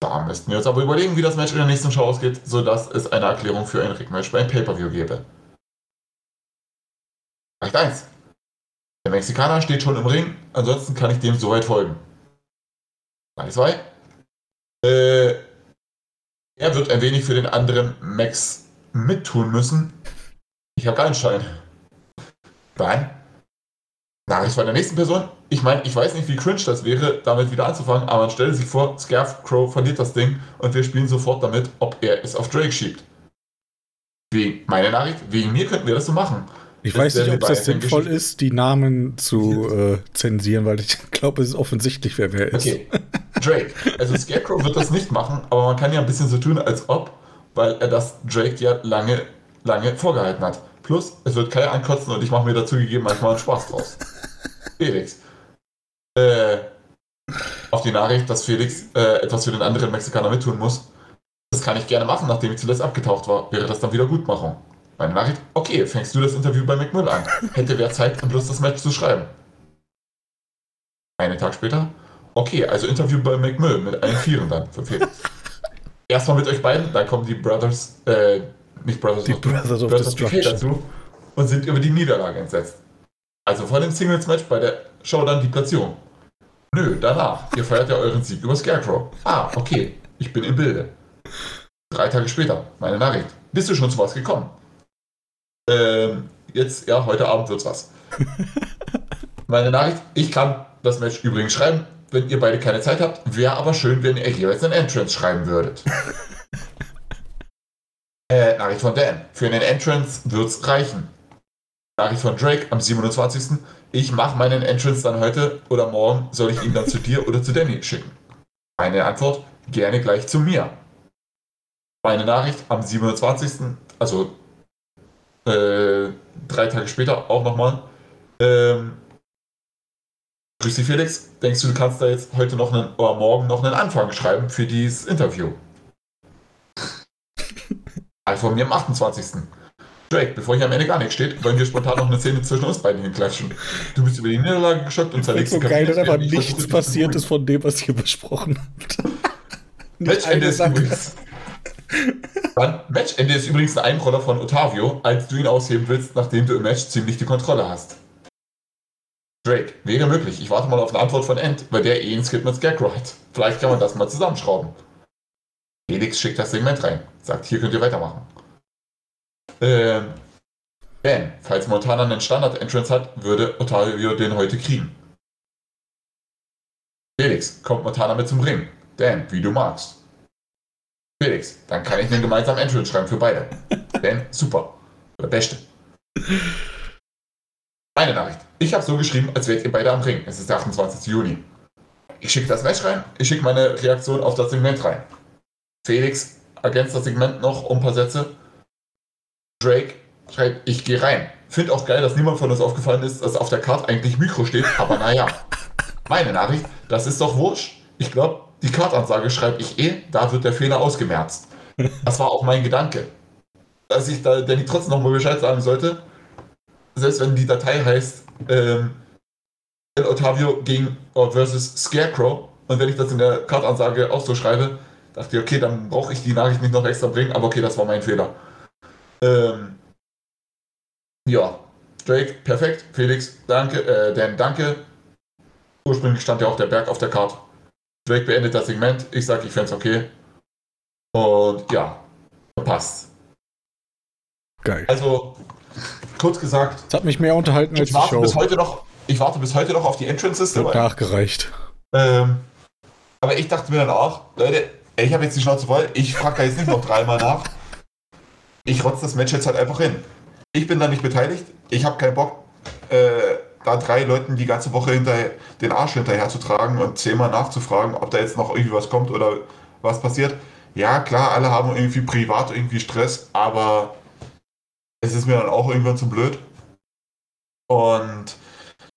Da müssten wir uns aber überlegen, wie das Match in der nächsten Show ausgeht, sodass es eine Erklärung für ein Ringmatch beim Pay-Per-View gäbe. Recht 1. Der Mexikaner steht schon im Ring, ansonsten kann ich dem soweit folgen. Frage 2. Äh, er wird ein wenig für den anderen Max mittun müssen. Ich habe keinen Schein. Dann. Nachricht von der nächsten Person. Ich meine, ich weiß nicht, wie cringe das wäre, damit wieder anzufangen, aber man stelle sich vor, Scarecrow verliert das Ding und wir spielen sofort damit, ob er es auf Drake schiebt. Wegen, meine Nachricht, wegen mir könnten wir das so machen. Ich weiß nicht, ob es sinnvoll ist, die Namen zu äh, zensieren, weil ich glaube, es ist offensichtlich, wer wer ist. Okay. Drake. Also Scarecrow wird das nicht machen, aber man kann ja ein bisschen so tun, als ob, weil er das Drake ja lange, lange vorgehalten hat. Plus, es wird Kai ankotzen und ich mache mir dazu gegeben manchmal einen Spaß draus. Felix. Äh, auf die Nachricht, dass Felix äh, etwas für den anderen Mexikaner mittun muss. Das kann ich gerne machen, nachdem ich zuletzt abgetaucht war. Wäre das dann wieder Gutmachung? Meine Nachricht, okay, fängst du das Interview bei McMill an. Hätte wer Zeit, um bloß das Match zu schreiben. Einen Tag später, okay, also Interview bei McMill mit allen Vieren dann für. Erstmal mit euch beiden, dann kommen die Brothers, äh, nicht Brothers, Die of- Brothers of Brothers Destruction. dazu und sind über die Niederlage entsetzt. Also vor dem Singles-Match bei der Show dann die Platzierung. Nö, danach. Ihr feiert ja euren Sieg über Scarecrow. Ah, okay. Ich bin im Bilde. Drei Tage später, meine Nachricht. Bist du schon zu was gekommen? Ähm, jetzt, ja, heute Abend wird's was. Meine Nachricht, ich kann das Match übrigens schreiben, wenn ihr beide keine Zeit habt. Wäre aber schön, wenn ihr jeweils einen Entrance schreiben würdet. äh, Nachricht von Dan. Für einen Entrance wird's reichen. Nachricht von Drake am 27. Ich mache meinen Entrance dann heute oder morgen. Soll ich ihn dann zu dir oder zu Danny schicken? Meine Antwort, gerne gleich zu mir. Meine Nachricht am 27. Also äh, drei Tage später auch nochmal. Ähm, Grüß dich, Felix. Denkst du, du kannst da jetzt heute noch einen oder morgen noch einen Anfang schreiben für dieses Interview? Also von mir am 28. Drake, bevor hier am Ende gar nichts steht, wollen wir spontan noch eine Szene zwischen uns beiden hinklatschen. Du bist über die Niederlage geschockt und zerlegst so geil, dass einfach nichts passiert ist von dem, was ihr besprochen habt. Matchende ist, übrigens, Dann, Matchende ist übrigens ein Einroller von Otavio, als du ihn ausheben willst, nachdem du im Match ziemlich die Kontrolle hast. Drake, wäre möglich. Ich warte mal auf eine Antwort von End, weil der eh einen Skip mit Scarecrow hat. Vielleicht kann man das mal zusammenschrauben. Felix schickt das Segment rein. Sagt, hier könnt ihr weitermachen. Ähm, Dan, falls Montana einen Standard-Entrance hat, würde Otavio den heute kriegen. Felix, kommt Montana mit zum Ring. Dan, wie du magst. Felix, dann kann ich einen gemeinsamen Entrance schreiben für beide. Dan, super. Der Beste. Meine Nachricht. Ich habe so geschrieben, als wärt ihr beide am Ring. Es ist der 28. Juni. Ich schicke das Match rein, ich schicke meine Reaktion auf das Segment rein. Felix ergänzt das Segment noch um ein paar Sätze. Drake schreibt, ich gehe rein. Find auch geil, dass niemand von uns aufgefallen ist, dass auf der Karte eigentlich Mikro steht, aber naja. Meine Nachricht, das ist doch wurscht. Ich glaube, die Kartansage schreibe ich eh, da wird der Fehler ausgemerzt. Das war auch mein Gedanke. Dass ich da Danny trotzdem nochmal Bescheid sagen sollte, selbst wenn die Datei heißt ähm, El Otavio gegen oh, versus Scarecrow und wenn ich das in der Kartansage auch so schreibe, dachte ich, okay, dann brauche ich die Nachricht nicht noch extra bringen, aber okay, das war mein Fehler. Ähm, ja, Drake, perfekt. Felix, danke. Äh, Dan, danke. Ursprünglich stand ja auch der Berg auf der Karte. Drake beendet das Segment. Ich sage, ich fände es okay. Und ja, passt. Geil. Also, kurz gesagt, Das hat mich mehr unterhalten als ich warte, Show. bis heute noch, ich warte bis heute noch auf die Entrances. Wird nachgereicht. Ähm, aber ich dachte mir dann auch, Leute, ich habe jetzt die Schnauze voll, ich frage da jetzt nicht noch dreimal nach. Ich rotze das Match jetzt halt einfach hin. Ich bin da nicht beteiligt, ich habe keinen Bock, äh, da drei Leuten die ganze Woche hinter den Arsch hinterher zu tragen und zehnmal nachzufragen, ob da jetzt noch irgendwie was kommt oder was passiert. Ja, klar, alle haben irgendwie privat irgendwie Stress, aber es ist mir dann auch irgendwann zu blöd. Und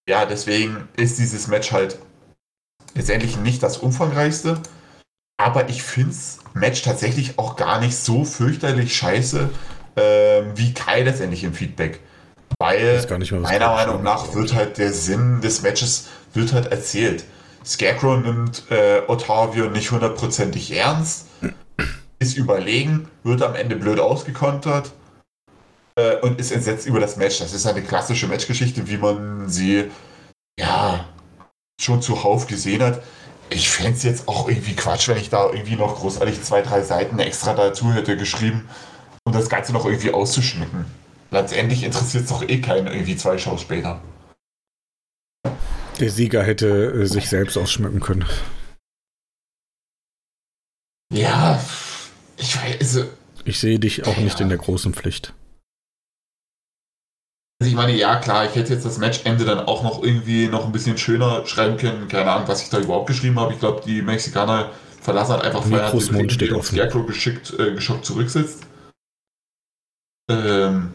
ja, deswegen ist dieses Match halt letztendlich nicht das umfangreichste, aber ich finde das Match tatsächlich auch gar nicht so fürchterlich scheiße, ähm, wie Kai letztendlich im Feedback. Weil weiß gar nicht mehr, meiner Meinung nach wird halt der Sinn des Matches wird halt erzählt. Scarecrow nimmt äh, Otavio nicht hundertprozentig ernst, ist überlegen, wird am Ende blöd ausgekontert äh, und ist entsetzt über das Match. Das ist eine klassische Matchgeschichte, wie man sie ja schon zuhauf gesehen hat. Ich fände es jetzt auch irgendwie Quatsch, wenn ich da irgendwie noch großartig zwei, drei Seiten extra dazu hätte geschrieben, um das Ganze noch irgendwie auszuschmücken. Letztendlich interessiert es doch eh keinen irgendwie zwei Shows später. Der Sieger hätte äh, sich selbst ausschmücken können. Ja, ich weiß, also, Ich sehe dich auch nicht in der großen Pflicht. Also ich meine, ja klar, ich hätte jetzt das Matchende dann auch noch irgendwie noch ein bisschen schöner schreiben können. Keine Ahnung, was ich da überhaupt geschrieben habe. Ich glaube, die Mexikaner verlassen halt einfach Ring, steht offen. Scarecrow geschickt, äh, geschockt zurücksitzt. Ähm,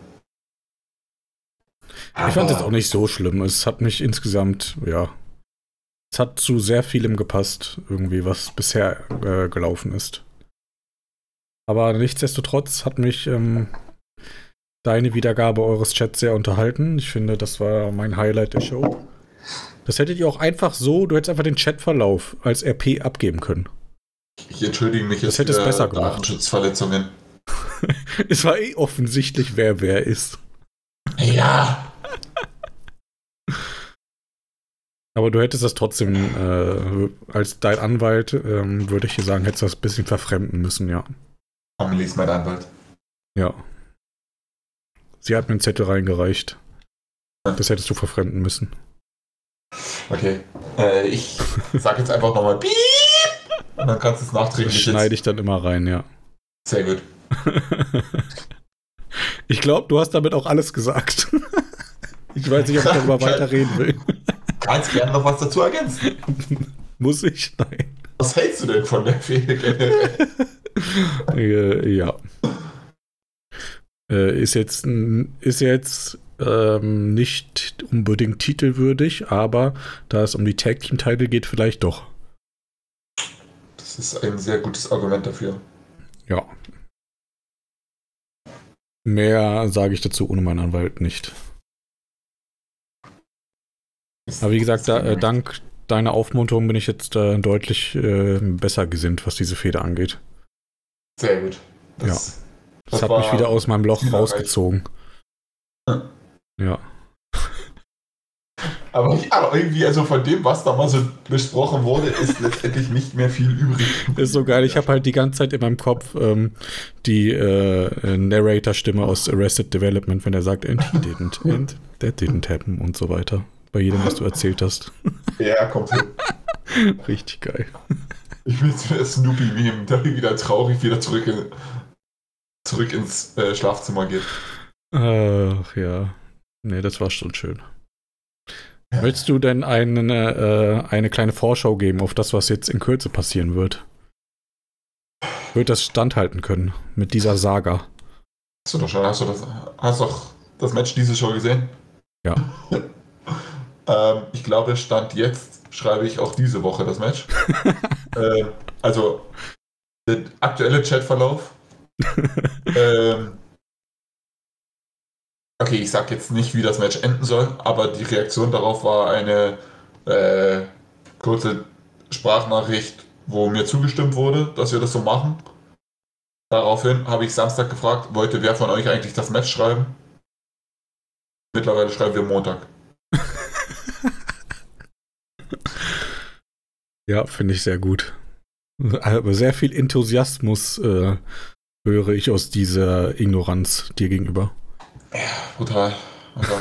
Ich fand es auch nicht so schlimm. Es hat mich insgesamt, ja. Es hat zu sehr vielem gepasst, irgendwie, was bisher äh, gelaufen ist. Aber nichtsdestotrotz hat mich ähm, deine Wiedergabe eures Chats sehr unterhalten. Ich finde, das war mein Highlight der Show. Das hättet ihr auch einfach so, du hättest einfach den Chatverlauf als RP abgeben können. Ich entschuldige mich Das jetzt hätte es besser gemacht. Datenschutzverletzungen. es war eh offensichtlich, wer wer ist. Ja. Aber du hättest das trotzdem, äh, als dein Anwalt, ähm, würde ich hier sagen, hättest du das ein bisschen verfremden müssen, ja. Amelie ist mein Anwalt. Ja. Sie hat mir einen Zettel reingereicht. Das hättest du verfremden müssen. Okay. Äh, ich sag jetzt einfach nochmal Piep. Und dann kannst du es Das nachträglich schneide ich dann immer rein, ja. Sehr gut. ich glaube, du hast damit auch alles gesagt. ich weiß nicht, ob ich darüber weiter reden will. Kannst gerne noch was dazu ergänzen. Muss ich? Nein. Was hältst du denn von der Fehde? Äh, ja. Äh, ist jetzt, ist jetzt ähm, nicht unbedingt titelwürdig, aber da es um die Tag Team Title geht, vielleicht doch. Das ist ein sehr gutes Argument dafür. Ja. Mehr sage ich dazu ohne meinen Anwalt nicht. Aber wie gesagt, da, äh, dank deiner Aufmunterung bin ich jetzt äh, deutlich äh, besser gesinnt, was diese Feder angeht. Sehr gut. Das, Das, Das hat mich wieder aus meinem Loch rausgezogen. Ja. Ja. Aber, aber irgendwie, also von dem, was da mal so besprochen wurde, ist letztendlich nicht mehr viel übrig. Ist so geil. Ich habe halt die ganze Zeit in meinem Kopf ähm, die äh, Narrator-Stimme aus Arrested Development, wenn er sagt, and he didn't, and that didn't happen und so weiter. Bei jedem, was du erzählt hast. Ja, kommt hin. Richtig geil. Ich will jetzt wieder Snoopy-Meme, der wieder traurig wieder zurück, in, zurück ins äh, Schlafzimmer geht. Ach ja. Nee, das war schon schön. Willst du denn eine, äh, eine kleine Vorschau geben auf das, was jetzt in Kürze passieren wird? Wird das standhalten können mit dieser Saga? Hast du doch schon, hast du das, hast doch das Match diese Show gesehen? Ja. ähm, ich glaube, Stand jetzt schreibe ich auch diese Woche das Match. ähm, also, der aktuelle Chatverlauf. ähm, okay, ich sag jetzt nicht, wie das Match enden soll, aber die Reaktion darauf war eine äh, kurze Sprachnachricht, wo mir zugestimmt wurde, dass wir das so machen. Daraufhin habe ich Samstag gefragt, wollte wer von euch eigentlich das Match schreiben? Mittlerweile schreiben wir Montag. Ja, finde ich sehr gut. Aber sehr viel Enthusiasmus äh, höre ich aus dieser Ignoranz dir gegenüber. Brutal. Also,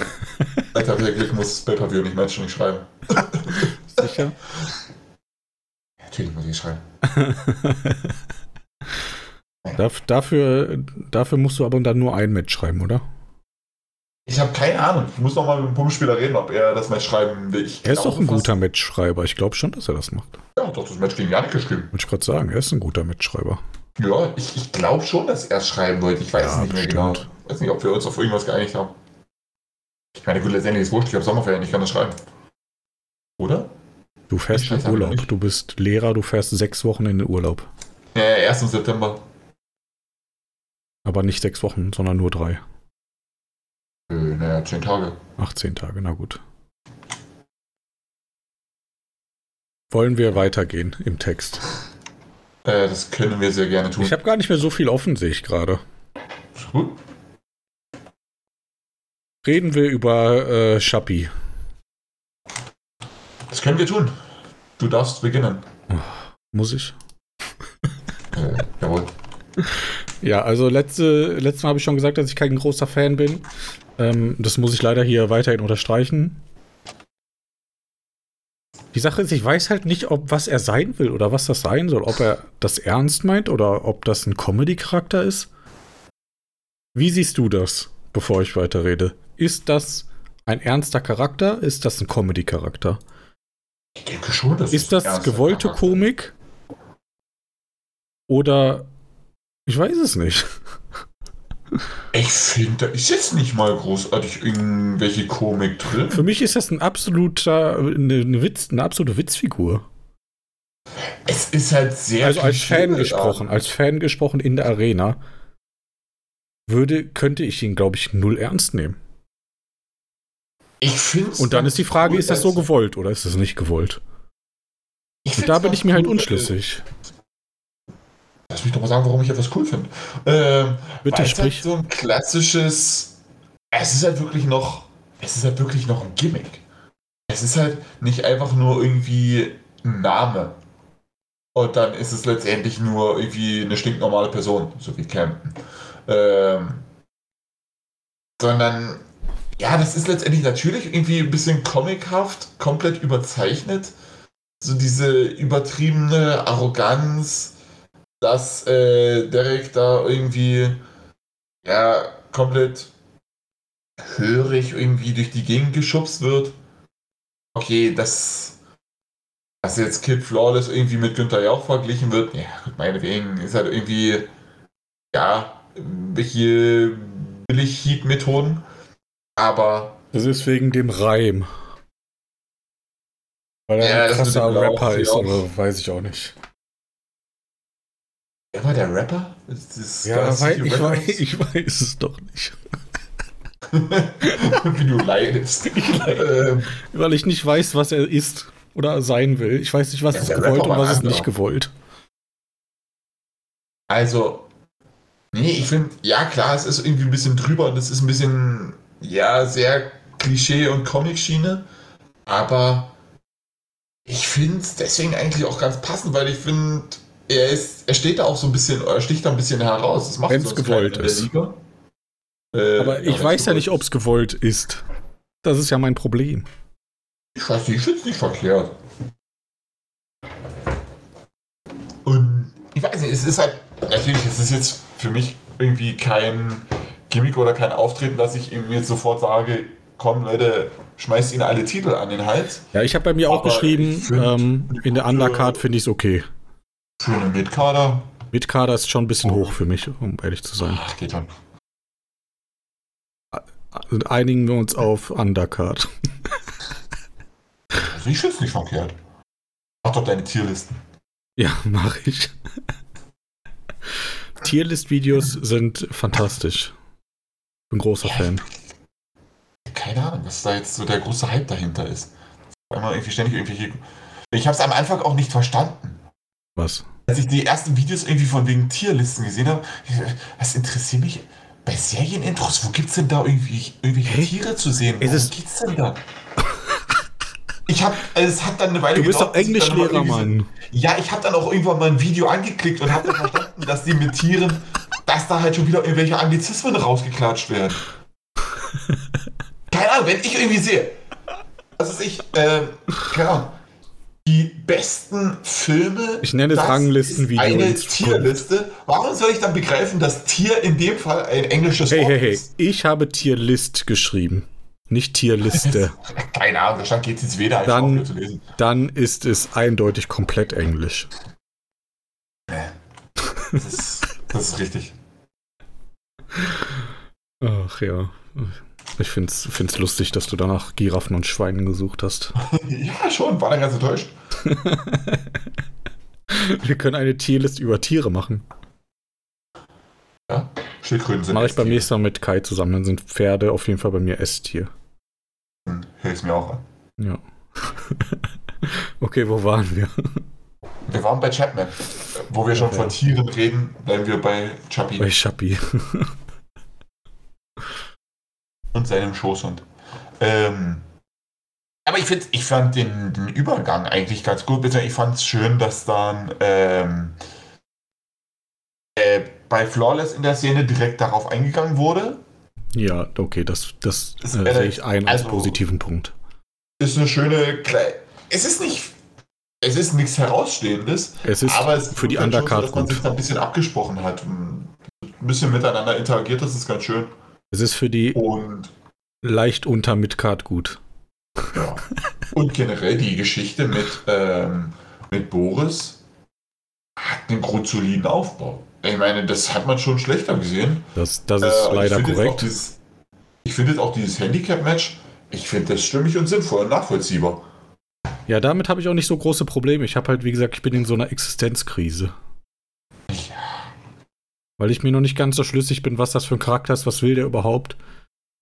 Alter, wer Glück muss das Pay-Per-View nicht matchen, nicht schreiben. Sicher? Natürlich muss ich schreiben. Darf, dafür, dafür musst du aber dann nur ein Match schreiben, oder? Ich habe keine Ahnung. Ich muss noch mal mit dem Pummelspieler reden, ob er das Match schreiben will. Er ist doch ein guter Matchschreiber. Ich glaube schon, dass er das macht. Ja, doch, das Match gegen Janik geschrieben. Wollte ich gerade sagen, er ist ein guter Matchschreiber. Ja, ich, ich glaube schon, dass er es schreiben wollte. Ich weiß Ja, nicht mehr bestimmt. genau. Ich weiß nicht, ob wir uns auf irgendwas geeinigt haben. Ich meine, gut, letztendlich ist wurscht. Ich habe Sommerferien, ich kann das schreiben. Oder? Du fährst in Urlaub. nicht. Du bist Lehrer, du fährst sechs Wochen in den Urlaub. Ja, ja, 1. September. Aber nicht sechs Wochen, sondern nur drei. Äh, naja, 10 Tage. 18 Tage, na gut. Wollen wir weitergehen im Text? Äh, das können wir sehr gerne tun. Ich habe gar nicht mehr so viel offen, sehe ich gerade. Gut. Reden wir über äh, Schappi. Das können wir tun. Du darfst beginnen. Muss ich? Äh, jawohl. Ja, also letzte, letztes Mal habe ich schon gesagt, dass ich kein großer Fan bin. Ähm, das muss ich leider hier weiterhin unterstreichen. Die Sache ist, ich weiß halt nicht, ob was er sein will oder was das sein soll. Ob er das ernst meint oder ob das ein Comedy-Charakter ist. Wie siehst du das, bevor ich weiterrede? Ist das ein ernster Charakter? Ist das ein Comedy-Charakter? Ich denke schon, dass Ist das gewollte Charakter Komik? Oder ich weiß es nicht. Ich finde, da ist jetzt nicht mal großartig irgendwelche Komik drin. Für mich ist das ein absoluter, eine, eine, Witz, eine absolute Witzfigur. Es ist halt sehr. Also als Fan gesprochen, als Fan gesprochen in der Arena, würde, könnte ich ihn, glaube ich, null ernst nehmen. Ich finde Und dann ist die Frage, cool, ist das so gewollt oder ist das nicht gewollt? Und da bin ich mir halt cool, halt unschlüssig. Lass mich doch mal sagen, warum ich etwas cool finde. Ähm, Bitte sprich. Halt so ein klassisches. Es ist halt wirklich noch. Es ist halt wirklich noch ein Gimmick. Es ist halt nicht einfach nur irgendwie ein Name. Und dann ist es letztendlich nur irgendwie eine stinknormale Person, so wie Campen. Ähm, sondern, ja, das ist letztendlich natürlich irgendwie ein bisschen comichaft, komplett überzeichnet. So diese übertriebene Arroganz, dass äh, Derek da irgendwie, ja, komplett hörig irgendwie durch die Gegend geschubst wird. Okay, das dass jetzt Kid Flawless irgendwie mit Günther Jauch verglichen wird, ja, meinetwegen ist halt irgendwie, ja, welche Billig-Heat-Methoden, aber. Das ist wegen dem Reim. Weil er ja, ein krasser Rapper ist, oder weiß ich auch nicht. Wer war der Rapper? Das, das ja, weil, ich, weiß, ich weiß es doch nicht. Wie du leidest. Ich leide, ähm, weil ich nicht weiß, was er ist oder sein will. Ich weiß nicht, was ja, ist gewollt und was ist nicht gewollt. Also, nee, ich finde, ja klar, es ist irgendwie ein bisschen drüber und es ist ein bisschen, ja, sehr Klischee- und Comic-Schiene, aber ich finde es deswegen eigentlich auch ganz passend, weil ich finde, er ist, er steht da auch so ein bisschen, er sticht da ein bisschen heraus. Wenn es gewollt ist. Äh, aber ich weiß ja nicht, ob es gewollt ist. Das ist ja mein Problem. Ich weiß nicht, ich finde es nicht verkehrt. Und ich weiß nicht, es ist halt, natürlich, es ist jetzt für mich irgendwie kein Gimmick oder kein Auftreten, dass ich ihm jetzt sofort sage, komm Leute, schmeißt ihnen alle Titel an den Hals. Ja, ich habe bei mir auch geschrieben, ähm, in der Undercard finde ich es okay. Für eine Midkader? Midkader ist schon ein bisschen oh. hoch für mich, um ehrlich zu sein. Ach, geht dann. Einigen wir uns auf Undercard. Also ich es nicht verkehrt. Mach doch deine Tierlisten. Ja, mache ich. Tierlist-Videos sind fantastisch. Bin großer ja, Fan. Keine Ahnung, was da jetzt so der große Hype dahinter ist. Einmal irgendwie ständig irgendwelche. Ich habe es am Anfang auch nicht verstanden. Was? Als ich die ersten Videos irgendwie von wegen Tierlisten gesehen habe, was interessiert mich bei Serienintros? Wo gibt es denn da irgendwie irgendwelche hey? Tiere zu sehen? Worum geht's denn da? Ich habe, es hat dann eine Weile Du bist doch Englischlehrer, Mann. Ja, ich habe dann auch irgendwann mal ein Video angeklickt und habe dann verstanden, dass die mit Tieren, dass da halt schon wieder irgendwelche Anglizismen rausgeklatscht werden. Keine Ahnung, wenn ich irgendwie sehe, ist ich, äh, keine Ahnung, die besten Filme. Ich nenne es Ranglistenvideo. Eine Tierliste. Warum soll ich dann begreifen, dass Tier in dem Fall ein englisches hey, Wort hey, hey. ist? Ich habe Tierlist geschrieben. Nicht Tierliste. Keine Ahnung, da stand jetzt weder als dann, zu lesen. Dann ist es eindeutig komplett Englisch. Das ist, das ist richtig. Ach ja. Ich finde es find's lustig, dass du danach Giraffen und Schweinen gesucht hast. ja, schon, war dann ganz enttäuscht. Wir können eine Tierlist über Tiere machen. Ja, Schildkröten sind Mache ich beim nächsten Mal mit Kai zusammen, dann sind Pferde auf jeden Fall bei mir S-Tier. Höre ich mir auch an. Ja. okay, wo waren wir? Wir waren bei Chapman. Wo wir schon okay. von Tieren reden, bleiben wir bei Chappie. Bei Chappie. Und seinem Schoßhund. Ähm, aber ich, find, ich fand den, den Übergang eigentlich ganz gut. Ich fand es schön, dass dann ähm, äh, bei Flawless in der Szene direkt darauf eingegangen wurde. Ja, okay, das, das, das äh, sehe ich ein also, als positiven Punkt. Ist eine schöne. Es ist nicht. Es ist nichts Herausstehendes. Es ist aber es für die Undercard so, dass man sich da ein bisschen abgesprochen hat. Ein bisschen miteinander interagiert, das ist ganz schön. Es ist für die Und leicht unter Midcard gut. Ja. Und generell die Geschichte mit, ähm, mit Boris hat einen grundsoliden Aufbau. ich meine, das hat man schon schlechter gesehen. Das, das ist Äh, leider ich korrekt. dieses- Ich finde auch dieses Handicap-Match, ich finde das stimmig und sinnvoll und nachvollziehbar. Ja, damit habe ich auch nicht so große Probleme. Ich habe halt, wie gesagt, ich bin in so einer Existenzkrise. Weil ich mir noch nicht ganz so schlüssig bin, was das für ein Charakter ist, was will der überhaupt?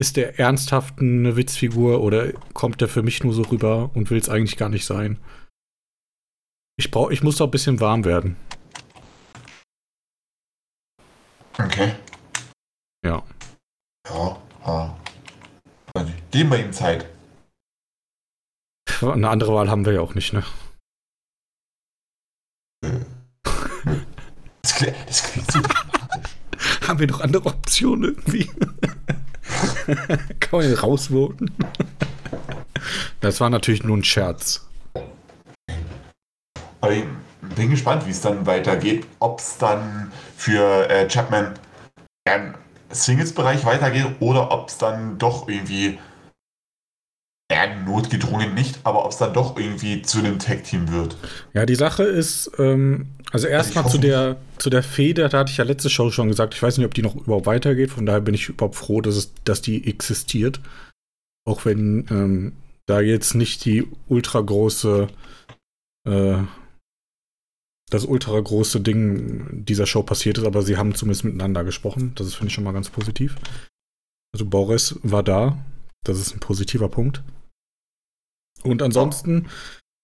Ist der ernsthaft eine Witzfigur oder kommt der für mich nur so rüber und will es eigentlich gar nicht sein? Ich brauch, ich muss doch ein bisschen warm werden. Okay. Ja. Ja, ja. Also, Geben wir ihm Zeit. Eine andere Wahl haben wir ja auch nicht, ne? Das klingt, das klingt so Haben wir noch andere Optionen irgendwie? Kann man den rausvoten? Das war natürlich nur ein Scherz. Aber ich bin gespannt, wie es dann weitergeht. Ob es dann für äh, Chapman im Singles-Bereich weitergeht oder ob es dann doch irgendwie, ja, notgedrungen nicht, aber ob es dann doch irgendwie zu einem Tag-Team wird. Ja, die Sache ist, ähm, also erstmal ich zu der, zu der Feder, da hatte ich ja letzte Show schon gesagt, ich weiß nicht, ob die noch überhaupt weitergeht, von daher bin ich überhaupt froh, dass, es, dass die existiert. Auch wenn ähm, da jetzt nicht die ultra große, äh, das ultra große Ding dieser Show passiert ist, aber sie haben zumindest miteinander gesprochen. Das ist, finde ich, schon mal ganz positiv. Also Boris war da. Das ist ein positiver Punkt. Und ansonsten,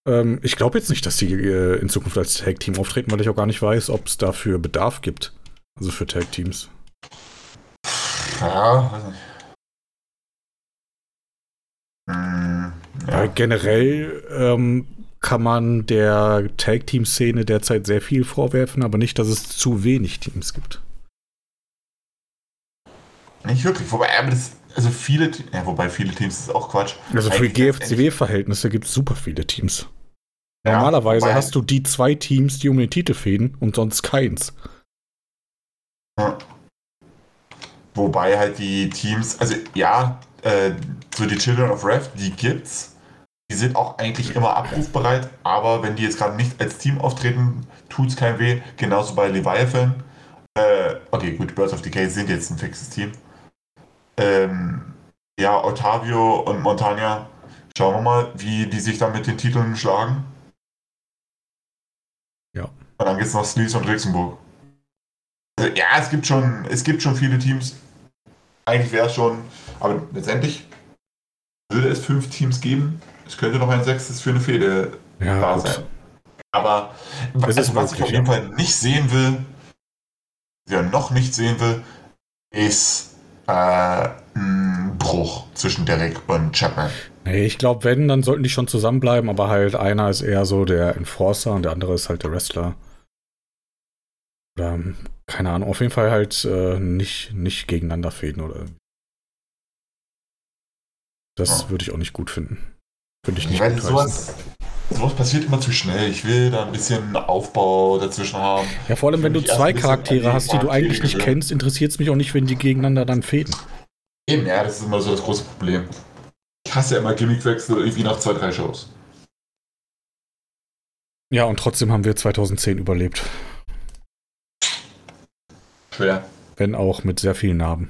ähm, ich glaube jetzt nicht, dass die äh, in Zukunft als Tag-Team auftreten, weil ich auch gar nicht weiß, ob es dafür Bedarf gibt. Also für Tag-Teams. Ja, weiß nicht. Hm, Weil ja. generell ähm, kann man der Tag-Team-Szene derzeit sehr viel vorwerfen, aber nicht, dass es zu wenig Teams gibt. Nicht wirklich. Wobei, aber das, also viele, ja, wobei viele Teams ist auch Quatsch. Also für GFCW-Verhältnisse gibt es super viele Teams. Ja, Normalerweise hast du die zwei Teams, die um den Titel fäden und sonst keins. Ja. Wobei halt die Teams, also ja, äh, so die Children of Rev, die gibt's. Die sind auch eigentlich immer abrufbereit, aber wenn die jetzt gerade nicht als Team auftreten, tut's kein weh. Genauso bei Leviathan. Äh, okay, gut, Birds of Decay sind jetzt ein fixes Team. Ähm, ja, Otavio und Montagna, schauen wir mal, wie die sich dann mit den Titeln schlagen. Ja. Und dann geht's noch Sleaze und Rixenburg. Also, ja, es gibt schon, es gibt schon viele Teams. Eigentlich wäre es schon, aber letztendlich würde es fünf Teams geben. Es könnte noch ein sechstes für eine Fehde Ja, da gut. sein. Aber Es ist also, was ich auf jeden. Fall nicht sehen will, ja noch nicht sehen will, ist äh, ein Bruch zwischen Derek und Chapman. Nee, ich glaube, wenn, dann sollten die schon zusammenbleiben, aber halt einer ist eher so der Enforcer und der andere ist halt der Wrestler. Oder, ähm, keine Ahnung, auf jeden Fall halt äh, nicht, nicht gegeneinander fäden oder. Das Ja. würde ich auch nicht gut finden. Würde ich nicht Weil sowas, sowas passiert immer zu schnell. Ich will da ein bisschen Aufbau dazwischen haben. Ja, vor allem, wenn du zwei Charaktere hast, die du eigentlich nicht Charaktere. kennst, interessiert es mich auch nicht, wenn die gegeneinander dann fäden. Eben, ja, das ist immer so das große Problem. Ich hasse ja immer Gimmickwechsel irgendwie nach zwei, drei Shows. Ja, und trotzdem haben wir 2010 überlebt. Schwer. Wenn auch mit sehr vielen Narben.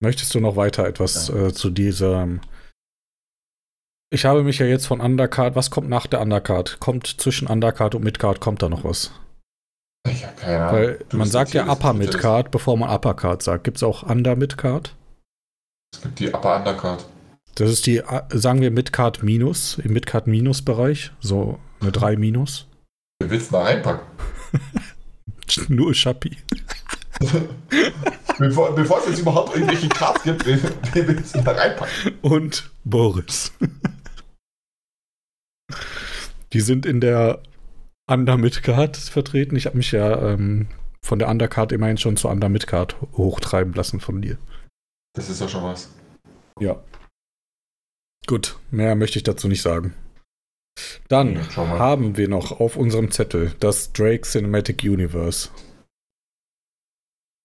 Möchtest du noch weiter etwas äh, zu diesem. Ich habe mich ja jetzt von Undercard. Was kommt nach der Undercard? Kommt zwischen Undercard und Midcard, kommt da noch was? Ich habe keine Ahnung. Weil Du man sagt ja Upper. Midcard, bevor man Uppercard sagt. Gibt es auch Under Midcard? Es gibt die Upper Undercard. Das ist die, äh, sagen wir Midcard Minus, im Midcard Minus Bereich. So eine 3 Minus. Wer willst du da reinpacken? Nur Schappi. bevor, bevor es jetzt überhaupt irgendwelche Cards gibt, wen, willst du da reinpacken? und Boris. Die sind in der Under Midcard vertreten. Ich habe mich ja ähm, von der Undercard immerhin schon zur Under Midcard hochtreiben lassen von dir. Das ist ja schon was. Ja. Gut, mehr möchte ich dazu nicht sagen. Dann Ja, haben wir noch auf unserem Zettel das Drake Cinematic Universe.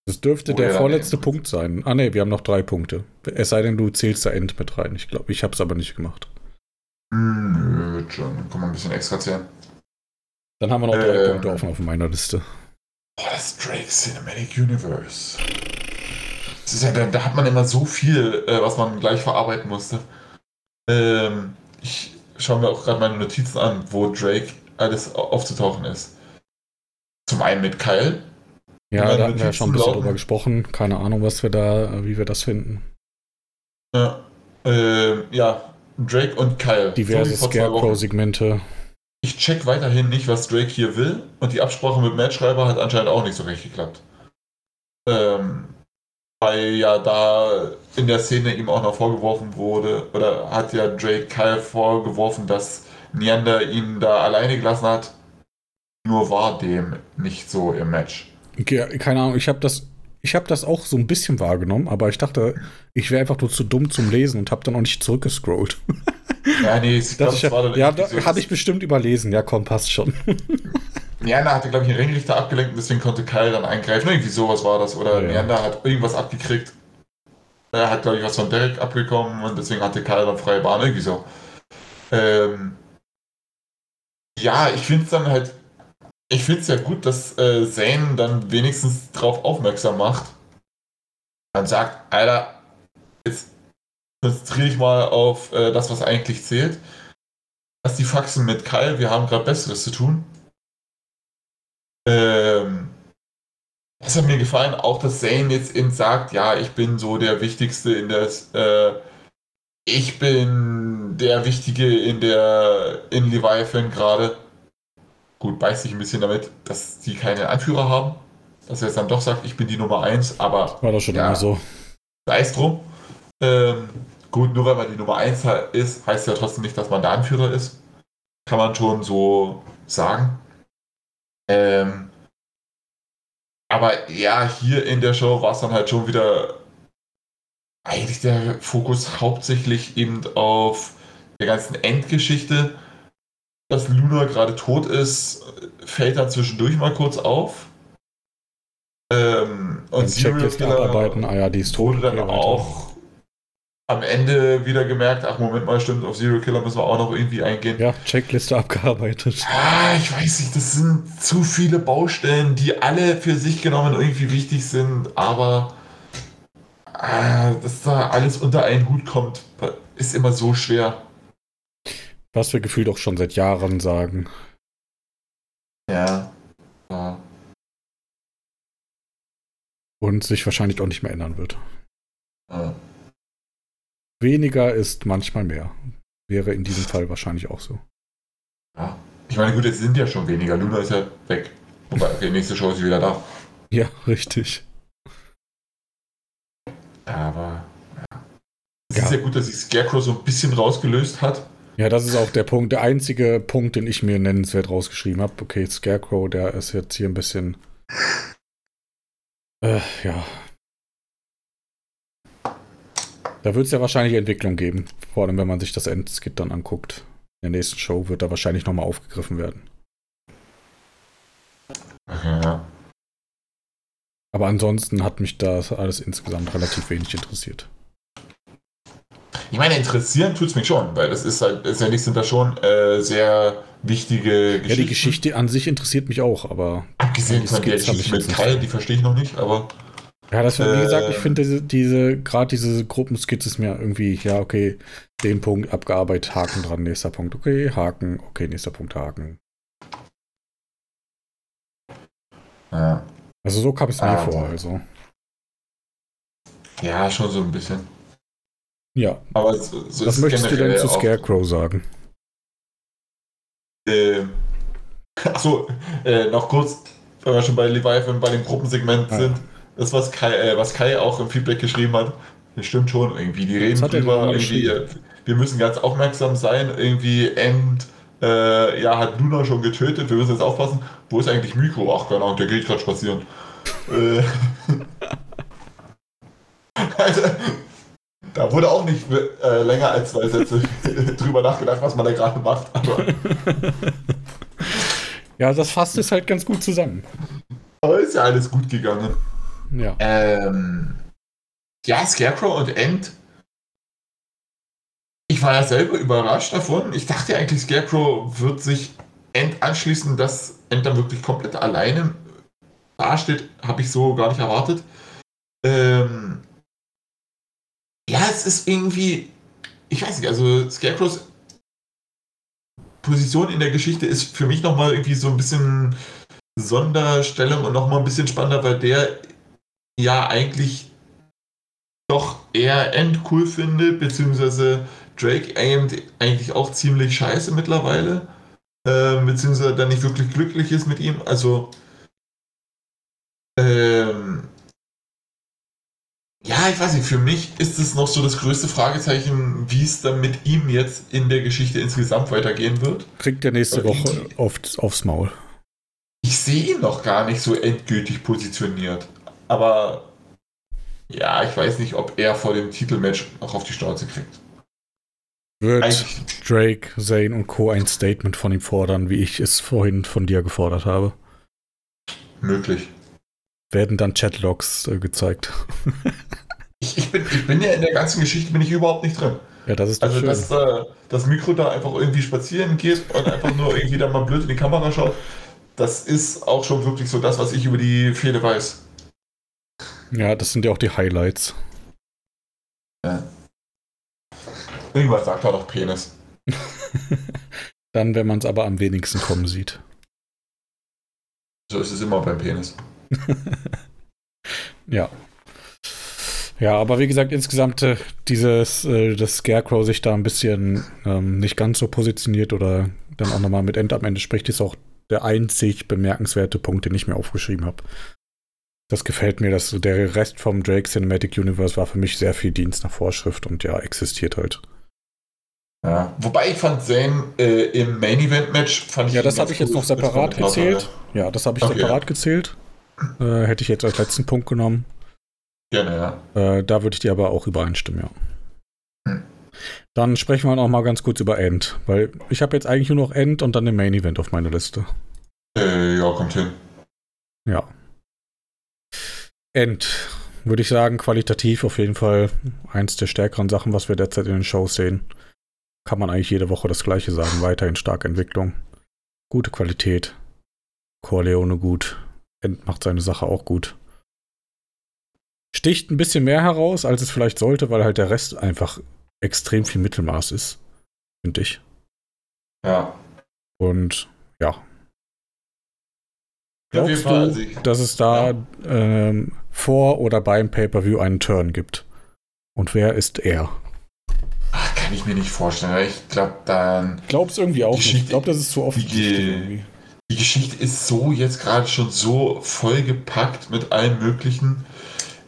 Das dürfte Oh der ja, vorletzte nee. Punkt sein. Ah ne, wir haben noch drei Punkte. Es sei denn, du zählst da End mit rein. Ich glaube, ich habe es aber nicht gemacht. Nö, wird schon. Kann man ein bisschen extra zählen. Dann haben wir noch drei Ähm. Punkte offen auf meiner Liste. Boah, das Drake Cinematic Universe. Das ist ja, da, da hat man immer so viel, äh, was man gleich verarbeiten musste. Ähm, ich schaue mir auch gerade meine Notizen an, wo Drake alles au- aufzutauchen ist. Zum einen mit Kyle. Ja, meine da hatten wir ja schon ein bisschen drüber gesprochen. Keine Ahnung, was wir da, wie wir das finden. Ja, ähm, ja Drake und Kyle. Diverse. Scarecrow-Segmente. Ich check weiterhin nicht, was Drake hier will. Und die Absprache mit Matt Schreiber hat anscheinend auch nicht so recht geklappt. Ähm, weil ja da in der Szene ihm auch noch vorgeworfen wurde, oder hat ja Drake Kyle vorgeworfen, dass Neander ihn da alleine gelassen hat. Nur war dem nicht so im Match. Okay, keine Ahnung, ich habe das, ich habe das auch so ein bisschen wahrgenommen, aber ich dachte, ich wäre einfach nur zu dumm zum Lesen und habe dann auch nicht zurückgescrollt. Ja, nee, ich glaub, Das es war dann ja, da so, habe ich bestimmt überlesen. Ja, komm, passt schon. Neander hatte, glaube ich, einen Ringrichter abgelenkt und deswegen konnte Kyle dann eingreifen. Irgendwie sowas war das. Oder Ja. Neander hat irgendwas abgekriegt. Er hat, glaube ich, was von Derek abbekommen und deswegen hatte Kyle dann freie Bahn. Irgendwie so. Ähm, ja, ich finde es dann halt. Ich finde es ja gut, dass äh, Zane dann wenigstens darauf aufmerksam macht. Man sagt, Alter, jetzt konzentriere ich mal auf äh, das, was eigentlich zählt. Lass die Faxen mit Kyle, wir haben gerade Besseres zu tun. Ähm, es hat mir gefallen, auch dass Zane jetzt eben sagt, ja, ich bin so der Wichtigste in der, äh, ich bin der Wichtige in der, in Leviathan gerade. Gut, beißt sich ein bisschen damit, dass die keine Anführer haben. Dass er jetzt dann doch sagt, ich bin die Nummer 1, aber War doch schon Ja. immer so. sei es drum. Ähm, gut, nur weil man die Nummer 1 ist, heißt ja trotzdem nicht, dass man der Anführer ist. Kann man schon so sagen. Ähm, aber ja, hier in der Show war es dann halt schon wieder eigentlich der Fokus hauptsächlich eben auf der ganzen Endgeschichte. Dass Luna gerade tot ist, fällt dann zwischendurch mal kurz auf. Ähm, und Serial Killer abarbeiten. Ah ja, die ist tot. wurde dann Okay, auch am Ende wieder gemerkt, ach Moment mal, stimmt, auf Serial Killer müssen wir auch noch irgendwie eingehen. Ja, Checkliste abgearbeitet. Ah, ich weiß nicht, das sind zu viele Baustellen, die alle für sich genommen irgendwie wichtig sind, aber ah, dass da alles unter einen Hut kommt, ist immer so schwer. Was wir gefühlt auch schon seit Jahren sagen. Ja. ja. Und sich wahrscheinlich auch nicht mehr ändern wird. ja. Weniger ist manchmal mehr. Wäre in diesem Fall wahrscheinlich auch so. ja. Ich meine, gut, jetzt sind ja schon weniger. Luna ist ja weg. Wobei, okay, nächste Show ist sie wieder da. Ja, richtig. Aber ja. Es Ja. ist ja gut, dass sich Scarecrow so ein bisschen rausgelöst hat. Ja, das ist auch der Punkt, der einzige Punkt, den ich mir nennenswert rausgeschrieben habe. Okay, Scarecrow, der ist jetzt hier ein bisschen. Äh, ja. Da wird es ja wahrscheinlich Entwicklung geben. Vor allem, wenn man sich das Endskit dann anguckt. In der nächsten Show wird er wahrscheinlich nochmal aufgegriffen werden. Ja. Aber ansonsten hat mich das alles insgesamt relativ wenig interessiert. Ich meine, interessieren tut es mich schon, weil das ist halt, letztendlich sind da schon äh, sehr wichtige Geschichten. Ja, die Geschichte an sich interessiert mich auch, aber Abgesehen von der hab Geschichte ich mit Kai, die verstehe ich noch nicht, aber Ja, das war, wie gesagt, ich Ähm. finde diese, diese gerade diese Gruppenskizze ist mir irgendwie, ja, okay, den Punkt abgearbeitet, Haken dran, nächster Punkt, okay, Haken, okay, nächster Punkt, Haken. ja, Also so kam es mir Ah, vor, so. also. ja schon so ein bisschen. Ja, Aber so, so was möchtest du denn zu Scarecrow sagen? Äh, achso, äh, noch kurz, wenn wir schon bei Leviathan bei dem Gruppensegment Ah. sind, das, was Kai, äh, was Kai auch im Feedback geschrieben hat, das stimmt schon irgendwie. Die reden er drüber, irgendwie, äh, wir müssen ganz aufmerksam sein, irgendwie End, äh, ja, hat Luna schon getötet, wir müssen jetzt aufpassen. Wo ist eigentlich Miko? Ach, keine Ahnung, der geht gerade spazieren. äh, also, da wurde auch nicht äh, länger als zwei Sätze drüber nachgedacht, was man da gerade macht, aber Ja, das fasst es halt ganz gut zusammen. Aber ist ja alles gut gegangen. Ja. Ähm, ja, Scarecrow und End. Ich war ja selber überrascht davon. Ich dachte eigentlich, Scarecrow wird sich End anschließen, dass End dann wirklich komplett alleine dasteht, habe ich so gar nicht erwartet. Ähm, es ist irgendwie, ich weiß nicht, also Scarecrows Position in der Geschichte ist für mich nochmal irgendwie so ein bisschen Sonderstellung und nochmal ein bisschen spannender, weil der ja eigentlich doch eher End cool findet, beziehungsweise Drake eigentlich auch ziemlich scheiße mittlerweile, äh, beziehungsweise dann nicht wirklich glücklich ist mit ihm. Also, ähm, ja, ich weiß nicht, für mich ist es noch so das größte Fragezeichen, wie es dann mit ihm jetzt in der Geschichte insgesamt weitergehen wird. Kriegt er nächste Woche oft aufs Maul. Ich sehe ihn noch gar nicht so endgültig positioniert. Aber ja, ich weiß nicht, ob er vor dem Titelmatch auch auf die Schnauze kriegt. Wird Eigentlich. Drake, Zane und Co. ein Statement von ihm fordern, wie ich es vorhin von dir gefordert habe? Möglich. Werden dann Chatlogs äh, gezeigt. ich, ich, bin, ich bin ja in der ganzen Geschichte bin ich überhaupt nicht drin. Ja, das ist Also, schön. dass äh, das Mikro da einfach irgendwie spazieren geht und einfach nur irgendwie da mal blöd in die Kamera schaut, das ist auch schon wirklich so das, was ich über die Fehde weiß. Ja, das sind ja auch die Highlights. Ja. Irgendwas sagt er doch Penis. Dann, wenn man es aber am wenigsten kommen sieht. So ist es immer beim Penis. ja. Ja, aber wie gesagt, insgesamt äh, dieses, äh, dass Scarecrow sich da ein bisschen ähm, nicht ganz so positioniert oder dann auch nochmal mit End am Ende spricht, ist auch der einzig bemerkenswerte Punkt, den ich mir aufgeschrieben habe. Das gefällt mir, dass der Rest vom Drake Cinematic Universe war für mich sehr viel Dienst nach Vorschrift und ja, existiert halt. Ja, wobei ich fand Zane äh, im Main Event Match fand ich. Ja, das habe ich jetzt noch separat gezählt. Ja, das habe ich okay. separat gezählt. Äh, hätte ich jetzt als letzten Punkt genommen. Gerne, ja. Äh, da würde ich dir aber auch übereinstimmen, ja. Hm. Dann sprechen wir noch mal ganz kurz über End, weil ich habe jetzt eigentlich nur noch End und dann den Main Event auf meiner Liste. Äh, ja, kommt hin. Ja. End, würde ich sagen, qualitativ auf jeden Fall eins der stärkeren Sachen, was wir derzeit in den Shows sehen. Kann man eigentlich jede Woche das gleiche sagen. Weiterhin starke Entwicklung. Gute Qualität. Corleone gut. Macht seine Sache auch gut. Sticht ein bisschen mehr heraus, als es vielleicht sollte, weil halt der Rest einfach extrem viel Mittelmaß ist. Finde ich. Ja. Und ja, Glaubst du, dass es da ja. ähm, vor oder beim Pay-Per-View einen Turn gibt? Und wer ist er? Ach, kann ich mir nicht vorstellen. Ich glaube, dann. Glaubst irgendwie auch nicht. Ich glaube, das ist zu oft. Die, die Geschichte ist so jetzt gerade schon so vollgepackt mit allem Möglichen.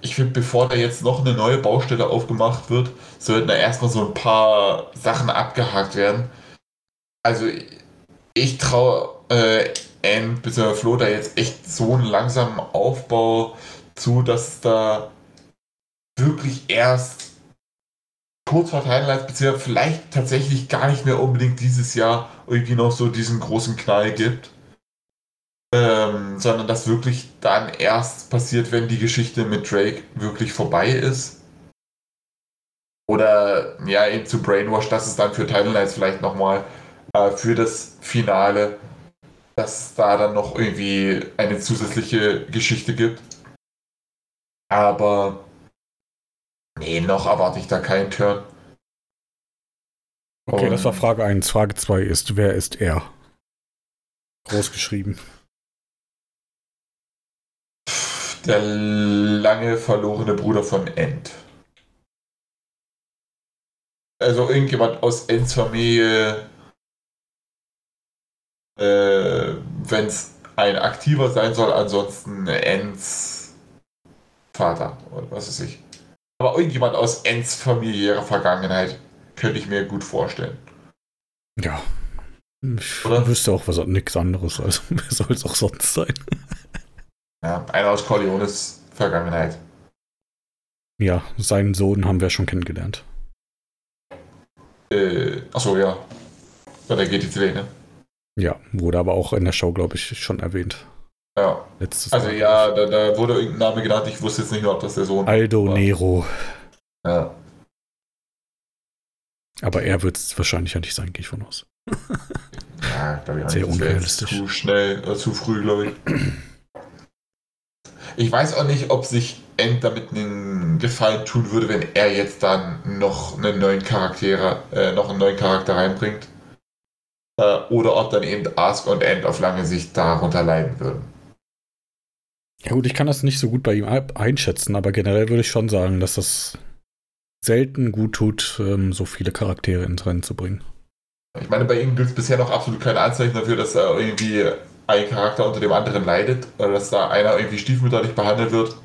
Ich finde, bevor da jetzt noch eine neue Baustelle aufgemacht wird, sollten da erstmal so ein paar Sachen abgehakt werden. Also, ich traue äh, End bzw. Flo da jetzt echt so einen langsamen Aufbau zu, dass da wirklich erst kurz vor Timeline, beziehungsweise vielleicht tatsächlich gar nicht mehr unbedingt dieses Jahr irgendwie noch so diesen großen Knall gibt. Ähm, sondern das wirklich dann erst passiert, wenn die Geschichte mit Drake wirklich vorbei ist. Oder ja, eben zu Brainwash, dass es dann für Title Nights vielleicht nochmal äh, für das Finale dass da dann noch irgendwie eine zusätzliche Geschichte gibt. Aber nee, noch erwarte ich da keinen Turn. Okay, Und das war Frage 1. Frage 2 ist, wer ist er? Groß geschrieben. Der lange verlorene Bruder von End. Also irgendjemand aus Ends Familie äh, wenn es ein aktiver sein soll, ansonsten Ends Vater oder was weiß ich. Aber irgendjemand aus Ends familiärer Vergangenheit könnte ich mir gut vorstellen. Ja. Ich oder? wüsste auch was nichts anderes. Also wer soll es auch sonst sein? Ja, einer aus Corleones Vergangenheit. Ja, seinen Sohn haben wir schon kennengelernt. Äh, achso, ja. Bei der GTC, ne? Ja, wurde aber auch in der Show, glaube ich, schon erwähnt. Ja. Letztes also Mal. ja, da, da, wurde irgendein Name genannt, ich wusste jetzt nicht mehr, ob das der Sohn Aldo war. Nero. Ja. Aber er wird es wahrscheinlich ja nicht sein, gehe ich von aus. ja, glaube ich Sehr unrealistisch. Zu schnell, äh, zu früh, glaube ich. Ich weiß auch nicht, ob sich End damit einen Gefallen tun würde, wenn er jetzt dann noch einen neuen Charakter, äh, noch einen neuen Charakter reinbringt. Äh, oder ob dann eben Ask und End auf lange Sicht darunter leiden würden. Ja gut, ich kann das nicht so gut bei ihm ein- einschätzen, aber generell würde ich schon sagen, dass das selten gut tut, ähm, so viele Charaktere ins Rennen zu bringen. Ich meine, bei ihm gibt es bisher noch absolut keine Anzeichen dafür, dass er irgendwie ein Charakter unter dem anderen leidet dass da einer irgendwie stiefmütterlich behandelt wird.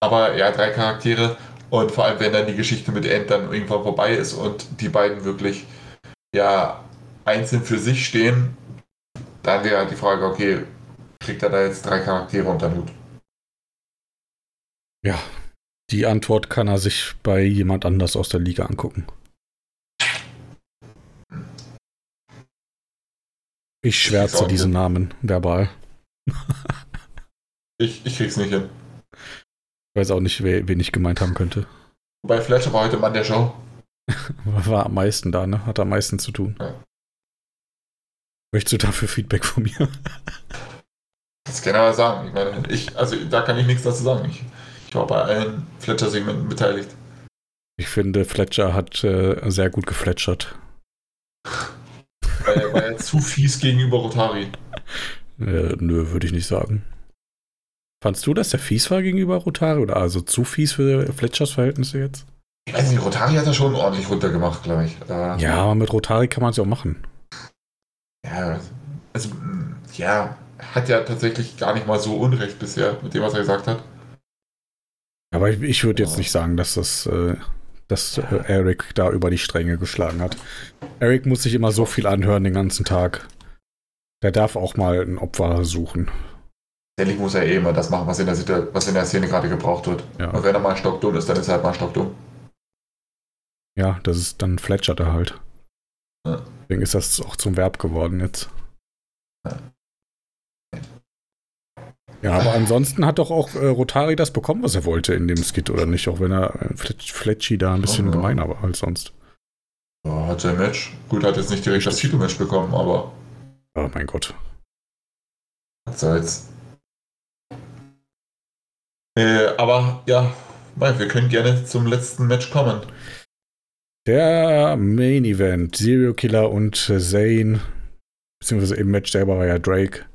Aber ja, drei Charaktere und vor allem, wenn dann die Geschichte mit End dann irgendwann vorbei ist und die beiden wirklich ja einzeln für sich stehen, dann wäre halt die Frage, okay, kriegt er da jetzt drei Charaktere unter den Hut? Ja, die Antwort kann er sich bei jemand anders aus der Liga angucken. Ich schwärze diesen nicht. Namen verbal. Ich, ich krieg's nicht hin. Ich weiß auch nicht, wer, wen ich gemeint haben könnte. Wobei Fletcher war heute Mann der Show. War am meisten da, ne? Hat am meisten zu tun. Ja. Möchtest du dafür Feedback von mir? Das kann er aber sagen. Ich meine, ich, also da kann ich nichts dazu sagen. Ich, ich war bei allen Fletcher-Segmenten beteiligt. Ich finde, Fletcher hat äh, sehr gut gefletschert. Weil er war ja zu fies gegenüber Rotari. Äh, nö, würde ich nicht sagen. Fandst du, dass der fies war gegenüber Rotari? Oder also zu fies für Fletchers Verhältnisse jetzt? Ich weiß nicht, Rotari hat er schon ordentlich runtergemacht, glaube ich. Äh, Ja, aber mit Rotari kann man es ja auch machen. ja. Also, ja, hat ja tatsächlich gar nicht mal so Unrecht bisher mit dem, was er gesagt hat. Aber ich, ich würde jetzt nicht sagen, dass das, äh, dass äh, Eric da über die Stränge geschlagen hat. Eric muss sich immer so viel anhören den ganzen Tag. Der darf auch mal ein Opfer suchen. Letztendlich muss er eh immer das machen, was in der, was in der Szene gerade gebraucht wird. Ja. Und wenn er mal stockdumm ist, dann ist er halt mal stockdumm. Ja, das ist dann fletschert er halt. Ja. Deswegen ist das auch zum Verb geworden jetzt. Ja. Ja, aber ansonsten hat doch auch äh, Rotari das bekommen, was er wollte in dem Skit, oder nicht? Auch wenn er äh, Fletch, Fletschi da ein bisschen Ja. gemeiner war als sonst. Ja, hat sein Match. Gut, hat jetzt nicht direkt das Titelmatch bekommen, aber Oh mein Gott. soll's. Äh, aber ja, wir können gerne zum letzten Match kommen. Der Main Event, Serial Killer und Zane, beziehungsweise im Match selber war ja Drake.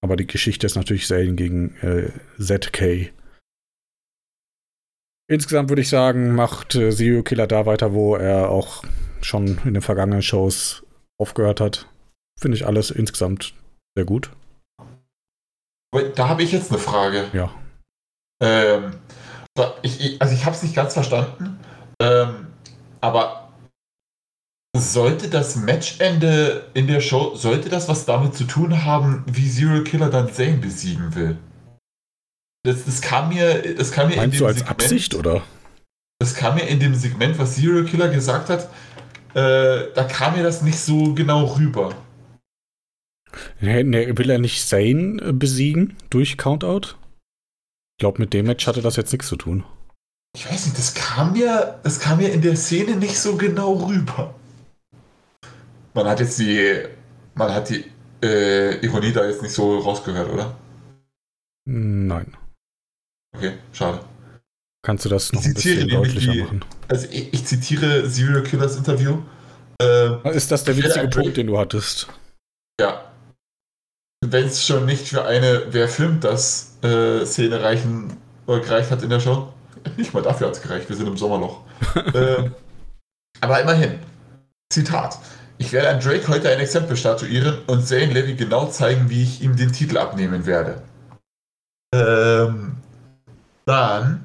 Aber die Geschichte ist natürlich Zane gegen äh, ZK. Insgesamt würde ich sagen, macht äh, Serial Killer da weiter, wo er auch schon in den vergangenen Shows aufgehört hat. Finde ich alles insgesamt sehr gut. Aber da habe ich jetzt eine Frage. Ja. Ähm, ich, ich, also ich habe es nicht ganz verstanden, ähm, aber sollte das Matchende in der Show, sollte das was damit zu tun haben, wie Zero Killer dann Zane besiegen will? Das, das kam mir, das kam mir in Meinst dem du als Segment, Absicht oder? Das kam mir in dem Segment, was Zero Killer gesagt hat, äh, da kam mir das nicht so genau rüber. Nee, nee, will er nicht Zane äh, besiegen durch Countout? Ich glaube, mit dem Match hatte das jetzt nichts zu tun. Ich weiß nicht, das kam mir, das kam mir in der Szene nicht so genau rüber. Man hat jetzt die, man hat die äh, Ironie da jetzt nicht so rausgehört, oder? Nein. Okay, schade. Kannst du das noch Ich ein bisschen deutlicher die- machen? Also ich, ich zitiere Serial Killers Interview. Äh, Ist das der witzige Punkt, den du hattest? ja. Wenn es schon nicht für eine Wer filmt das äh, Szene reichen oder gereicht hat in der Show. Nicht mal dafür hat es gereicht, wir sind im Sommerloch. ähm, aber immerhin. Zitat. Ich werde an Drake heute ein Exempel statuieren und Zane Levy genau zeigen, wie ich ihm den Titel abnehmen werde. Ähm, dann.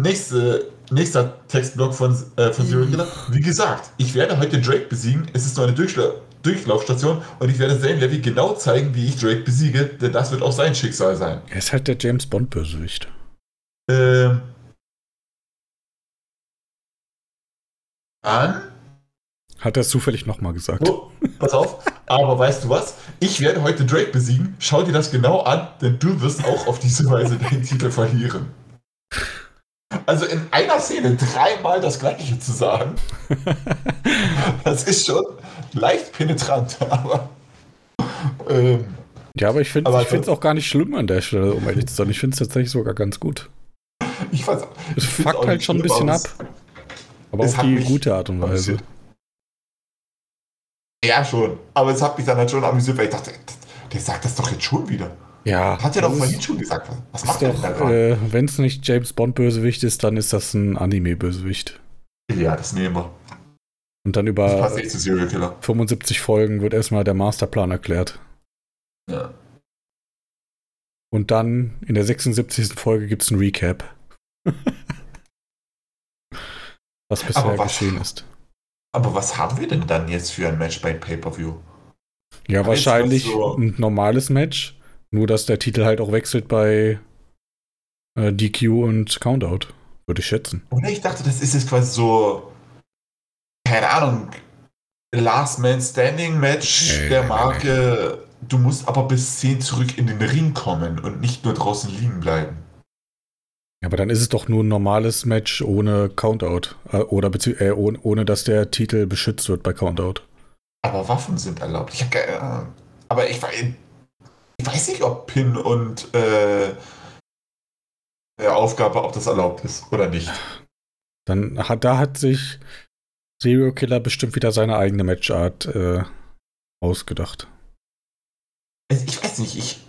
Nächste, nächster Textblock von, äh, von Zero Killer. Wie gesagt, ich werde heute Drake besiegen. Es ist nur eine Durchla Durchlaufstation und ich werde Zane Levy genau zeigen, wie ich Drake besiege, denn das wird auch sein Schicksal sein. Er ist halt der James Bond-Bösewicht. Ähm. An. Hat er es zufällig nochmal gesagt. Oh, pass auf. Aber weißt du was? Ich werde heute Drake besiegen. Schau dir das genau an, denn du wirst auch auf diese Weise deinen Titel verlieren. Also in einer Szene dreimal das Gleiche zu sagen, das ist schon leicht penetrant, aber. Ähm, Ja, aber ich finde es also- auch gar nicht schlimm an der Stelle, um ehrlich zu sein. Ich finde es tatsächlich sogar ganz gut. ich weiß, Es ich fuckt halt schon ein bisschen ab. Aber es auf hat die gute Art und Weise. amüsiert. Ja, schon. Aber es hat mich dann halt schon amüsiert, weil ich dachte, der sagt das doch jetzt schon wieder. Ja, Hat er doch vorhin schon gesagt. Was, macht der denn doch, äh, wenn es nicht James Bond Bösewicht ist, dann ist das ein Anime-Bösewicht. Ja, das nehmen wir. Und dann über passt echt zu Serial Killer. 75 Folgen wird erstmal der Masterplan erklärt. Ja. Und dann in der 76. Folge gibt es ein Recap. was bisher Aber was- geschehen ist. Aber was haben wir denn dann jetzt für ein Match bei Pay-Per-View? Ja, Jetzt wahrscheinlich so- ein normales Match. Nur, dass der Titel halt auch wechselt bei äh, DQ und Countout. Würde ich schätzen. Oder ich dachte, das ist jetzt quasi so, keine Ahnung, Last Man Standing Match Nee, der nee, Marke. Du musst aber bis 10 zurück in den Ring kommen und nicht nur draußen liegen bleiben. Ja, aber dann ist es doch nur ein normales Match ohne Countout. Äh, oder äh, ohne, ohne, dass der Titel beschützt wird bei Countout. Aber Waffen sind erlaubt. Ich keine Ahnung. Aber ich, ich weiß nicht, ob Pin und äh, der Aufgabe, ob das erlaubt ist oder nicht. Dann hat, da hat sich Serial Killer bestimmt wieder seine eigene Matchart äh, ausgedacht. Also ich weiß nicht, ich,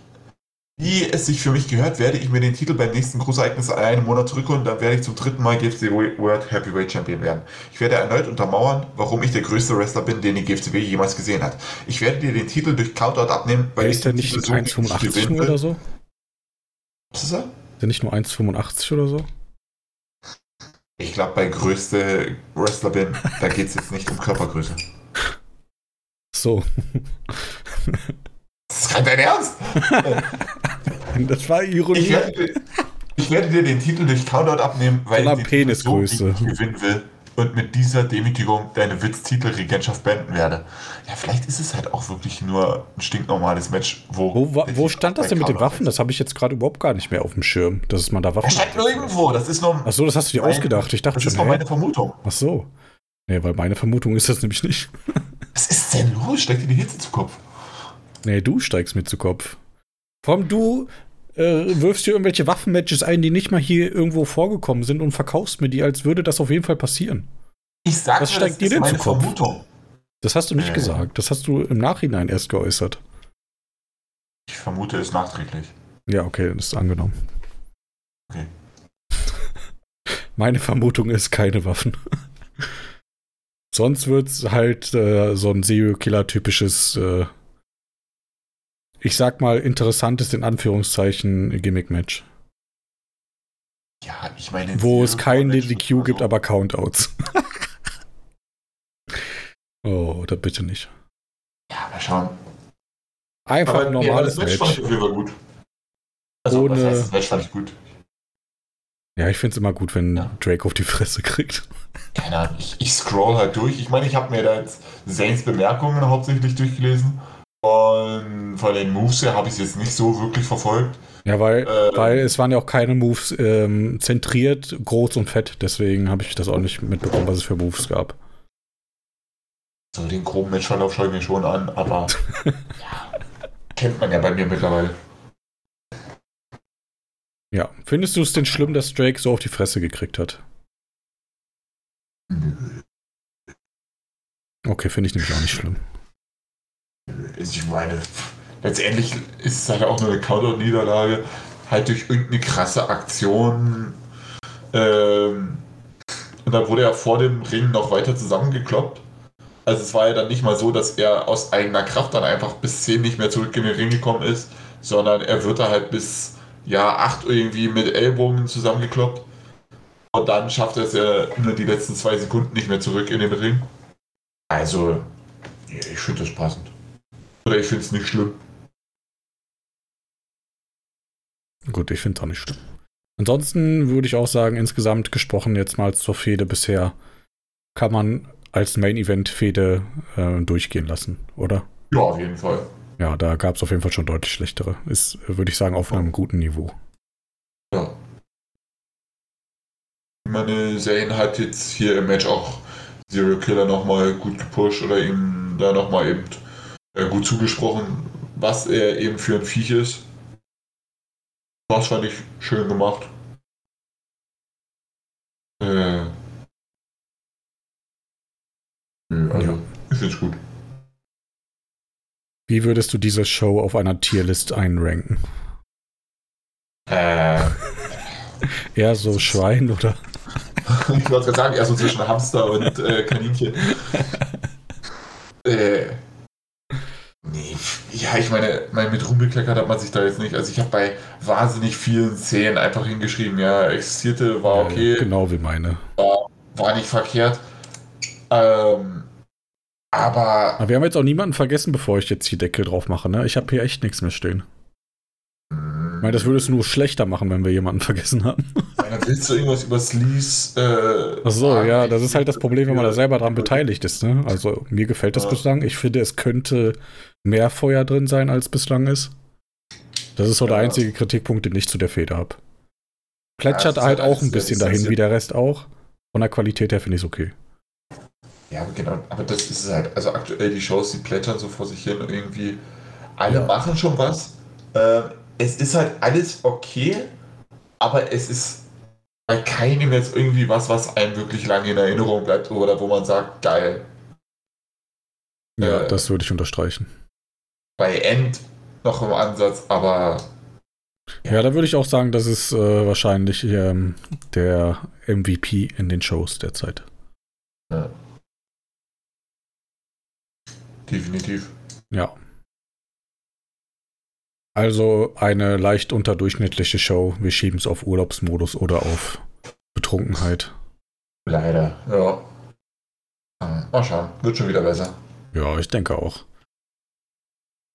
wie es sich für mich gehört, werde ich mir den Titel beim nächsten Großereignis in einem Monat zurückholen, dann werde ich zum dritten Mal GFC World Heavyweight Champion werden. Ich werde erneut untermauern, warum ich der größte Wrestler bin, den die GFCW jemals gesehen hat. Ich werde dir den Titel durch Countout abnehmen, weil ich ist der den nicht Titel so nicht 1,85 gewinnen nur will. oder so? Was ist er? Ist der nicht nur 1,85 oder so? Ich glaube, bei größte Wrestler bin, da geht es jetzt nicht um Körpergröße. So. Das ist kein dein Ernst? das war Ironie. Ich werde, dir- ich werde dir den Titel durch Countout abnehmen, weil ich so Penisgröße. nicht gewinnen will und mit dieser Demütigung deine Witz-Titelregentschaft beenden werde. Ja, vielleicht ist es halt auch wirklich nur ein stinknormales Match, wo. Wo, wo Titel stand das denn mit den Waffen? Das habe ich jetzt gerade überhaupt gar nicht mehr auf dem Schirm, dass man da ist. Waffen. Das stand nirgendwo, das ist nur. Achso, das hast du dir Mein- ausgedacht. Ich dachte das ist schon, nur hä? meine Vermutung. Ach so. Nee, weil meine Vermutung ist das nämlich nicht. Was ist denn los? Steckt dir die Hitze zu Kopf? Nee, du steigst mir zu Kopf. Vor allem du äh, wirfst dir irgendwelche Waffenmatches ein, die nicht mal hier irgendwo vorgekommen sind und verkaufst mir die, als würde das auf jeden Fall passieren. Ich sag Was dir, steigt das dir ist denn meine zu Kopf? Vermutung. Das hast du nicht Äh. gesagt. Das hast du im Nachhinein erst geäußert. Ich vermute es nachträglich. Ja, okay, das ist angenommen. Okay. Meine Vermutung ist keine Waffen. Sonst wird's halt äh, so ein Serial-Killer-typisches, äh, ich sag mal, interessantes in Anführungszeichen Gimmick-Match. Ja, ich meine. Wo es kein DDQ ist gibt, so- aber Countouts. oh, oder bitte nicht. Ja, mal schauen. Einfach Aber ein normales das Match fand Match. ich auf jeden Fall gut. Also, was Ohne- heißt, das Match fand ich gut. Ja, ich find's immer gut, wenn Ja. Drake auf die Fresse kriegt. Keine Ahnung, ich, ich scroll halt durch. Ich meine, ich habe mir da jetzt Zanes Bemerkungen hauptsächlich durchgelesen. Und von den Moves her habe ich es jetzt nicht so wirklich verfolgt. Ja, weil, Ähm. weil es waren ja auch keine Moves ähm, zentriert, groß und fett. Deswegen habe ich das auch nicht mitbekommen, was es für Moves gab. So, den groben Matchverlauf schaue ich mir schon an, aber ja, kennt man ja bei mir mittlerweile. Ja. Findest du es denn schlimm, dass Drake so auf die Fresse gekriegt hat? Okay, finde ich nämlich auch nicht schlimm. Ich meine, letztendlich ist es halt auch nur eine Counter-Niederlage, halt durch irgendeine krasse Aktion. Ähm, und dann wurde er vor dem Ring noch weiter zusammengekloppt. Also es war ja dann nicht mal so, dass er aus eigener Kraft dann einfach bis 10 nicht mehr zurück in den Ring gekommen ist, sondern er wird da halt bis ja 8 irgendwie mit Ellbogen zusammengekloppt. Und dann schafft er es ja nur die letzten zwei Sekunden nicht mehr zurück in den Ring. Also, ich finde das passend. Oder ich finde es nicht schlimm. Gut, ich finde es auch nicht schlimm. Ansonsten würde ich auch sagen, insgesamt gesprochen jetzt mal zur Fehde bisher, kann man als Main-Event-Fehde äh, durchgehen lassen, oder? Ja, auf jeden Fall. Ja, da gab es auf jeden Fall schon deutlich schlechtere. Ist, würde ich sagen, auf einem guten Niveau. Ja. meine Serien hat jetzt hier im Match auch Zero Killer nochmal gut gepusht oder ihm da nochmal eben gut zugesprochen, was er eben für ein Viech ist. Das fand ich schön gemacht. Äh, also, Ja. ich find's gut. Wie würdest du diese Show auf einer Tierlist einranken? Äh, Eher so Schwein oder? ich wollte gerade sagen, eher so zwischen Hamster und äh, Kaninchen. äh, ja, ich meine, mein, mit Rumbekleckert hat man sich da jetzt nicht. Also ich habe bei wahnsinnig vielen Szenen einfach hingeschrieben, ja, existierte, war okay, Äh, genau wie meine. war nicht verkehrt. Ähm, aber Aber wir haben jetzt auch niemanden vergessen, bevor ich jetzt die Deckel drauf mache, ne? Ich habe hier echt nichts mehr stehen. Ich meine, das würde es nur schlechter machen, wenn wir jemanden vergessen haben. dann willst du irgendwas über Sleaze äh, Ach so, sagen? ja, das ist halt das Problem, wenn man da selber dran Ja. beteiligt ist, ne? Also, mir gefällt das Ja. bislang. Ich finde, es könnte mehr Feuer drin sein, als bislang ist. Das ist so der Ja. einzige Kritikpunkt, den ich zu der Feder habe. Plätschert Ja, halt auch ein bisschen dahin, wie der Rest auch. Von der Qualität her finde ich es okay. Ja, genau, aber das ist es halt. Also aktuell die Shows, die plätschern so vor sich hin und irgendwie alle Ja. machen schon was. Ähm, es ist halt alles okay, aber es ist bei keinem jetzt irgendwie was, was einem wirklich lange in Erinnerung bleibt oder wo man sagt, geil. Ja, Äh. das würde ich unterstreichen. Bei End noch im Ansatz, aber Ja, da würde ich auch sagen, das ist äh, wahrscheinlich ähm, der MVP in den Shows derzeit. definitiv. Ja. Also eine leicht unterdurchschnittliche Show. Wir schieben es auf Urlaubsmodus oder auf Betrunkenheit. Leider, ja. Mal schauen, wird schon wieder besser. Ja, ich denke auch.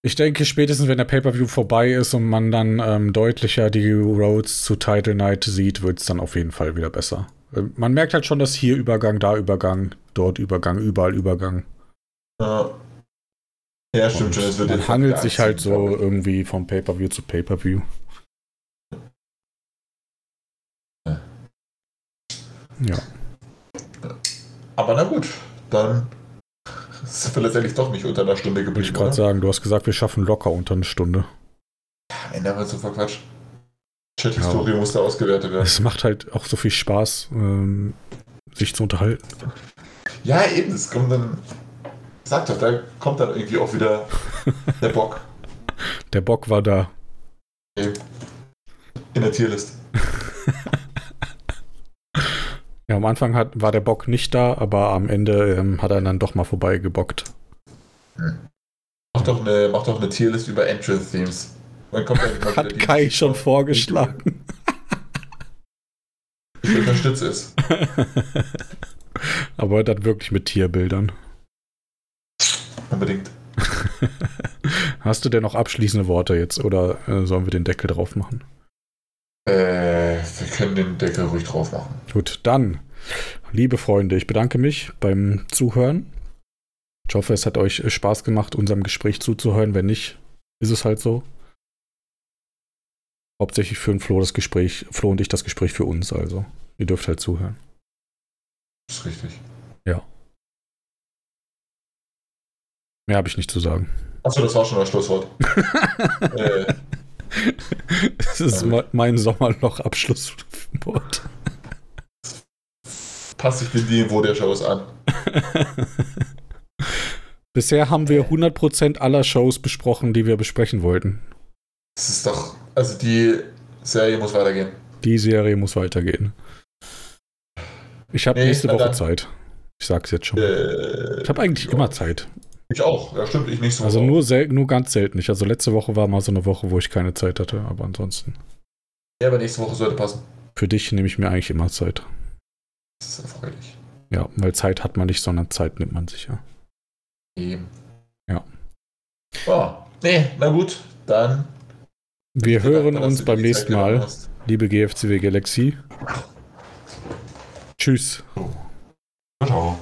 Ich denke, spätestens wenn der Pay-Per-View vorbei ist und man dann ähm, deutlicher die Roads zu Title Night sieht, wird es dann auf jeden Fall wieder besser. Ähm, Man merkt halt schon, dass hier Übergang, da Übergang, dort Übergang, überall Übergang. Ja, ja stimmt schon. Es wird man hangelt sich halt so irgendwie vom Pay-Per-View zu Pay-Per-View. Ja. Aber na gut, dann sind wir letztendlich doch nicht unter einer Stunde Würde ich geblieben. gerade sagen, du hast gesagt, wir schaffen locker unter eine Stunde. Am Ende haben wir so verquatscht. Chat-Historie musste ausgewertet werden. Es macht halt auch so viel Spaß, ähm, sich zu unterhalten. Ja, eben, es kommt dann. Sag doch, da kommt dann irgendwie auch wieder der Bock Der Bock war da. in der Tierlist. Ja, am Anfang hat, war der Bock nicht da, aber am Ende ähm, hat er dann doch mal vorbeigebockt. Mach doch eine, mach doch eine Tierlist über Entrance-Themes. Hat Kai schon vorgeschlagen. Ich unterstütze es. aber dann wirklich mit Tierbildern. Unbedingt. Hast du denn noch abschließende Worte jetzt oder äh, sollen wir den Deckel drauf machen? Äh, wir können den Deckel ruhig drauf machen. Gut, dann, liebe Freunde, ich bedanke mich beim Zuhören. Ich hoffe, es hat euch äh, Spaß gemacht, unserem Gespräch zuzuhören. Wenn nicht, ist es halt so. Hauptsächlich führen Flo das Gespräch, Flo und ich das Gespräch für uns, also ihr dürft halt zuhören. Das ist richtig. Mehr habe ich nicht zu sagen. Achso, das war schon das Schlusswort. äh, Das ist me- mein Sommerloch-Abschlusswort. passt sich dem Niveau der Shows an. Bisher haben wir 100% aller Shows besprochen, die wir besprechen wollten. Das ist doch. Also die Serie muss weitergehen. Die Serie muss weitergehen. Ich habe Nee, nächste Woche dann. Zeit. Ich sag's jetzt schon. Äh, Ich habe eigentlich immer Zeit. Ich auch. Ja, stimmt. Ich nicht so. Also nur, sel nur ganz selten nicht. Also letzte Woche war mal so eine Woche, wo ich keine Zeit hatte. Aber ansonsten. Ja, aber nächste Woche sollte passen. Für dich nehme ich mir eigentlich immer Zeit. Das ist erfreulich. Ja, weil Zeit hat man nicht, sondern Zeit nimmt man sich ja. Eben. Ja. Oh, nee, na gut. Dann. Wir hören Danke, dass uns beim nächsten Mal, liebe GFCW Galaxy. Tschüss. So.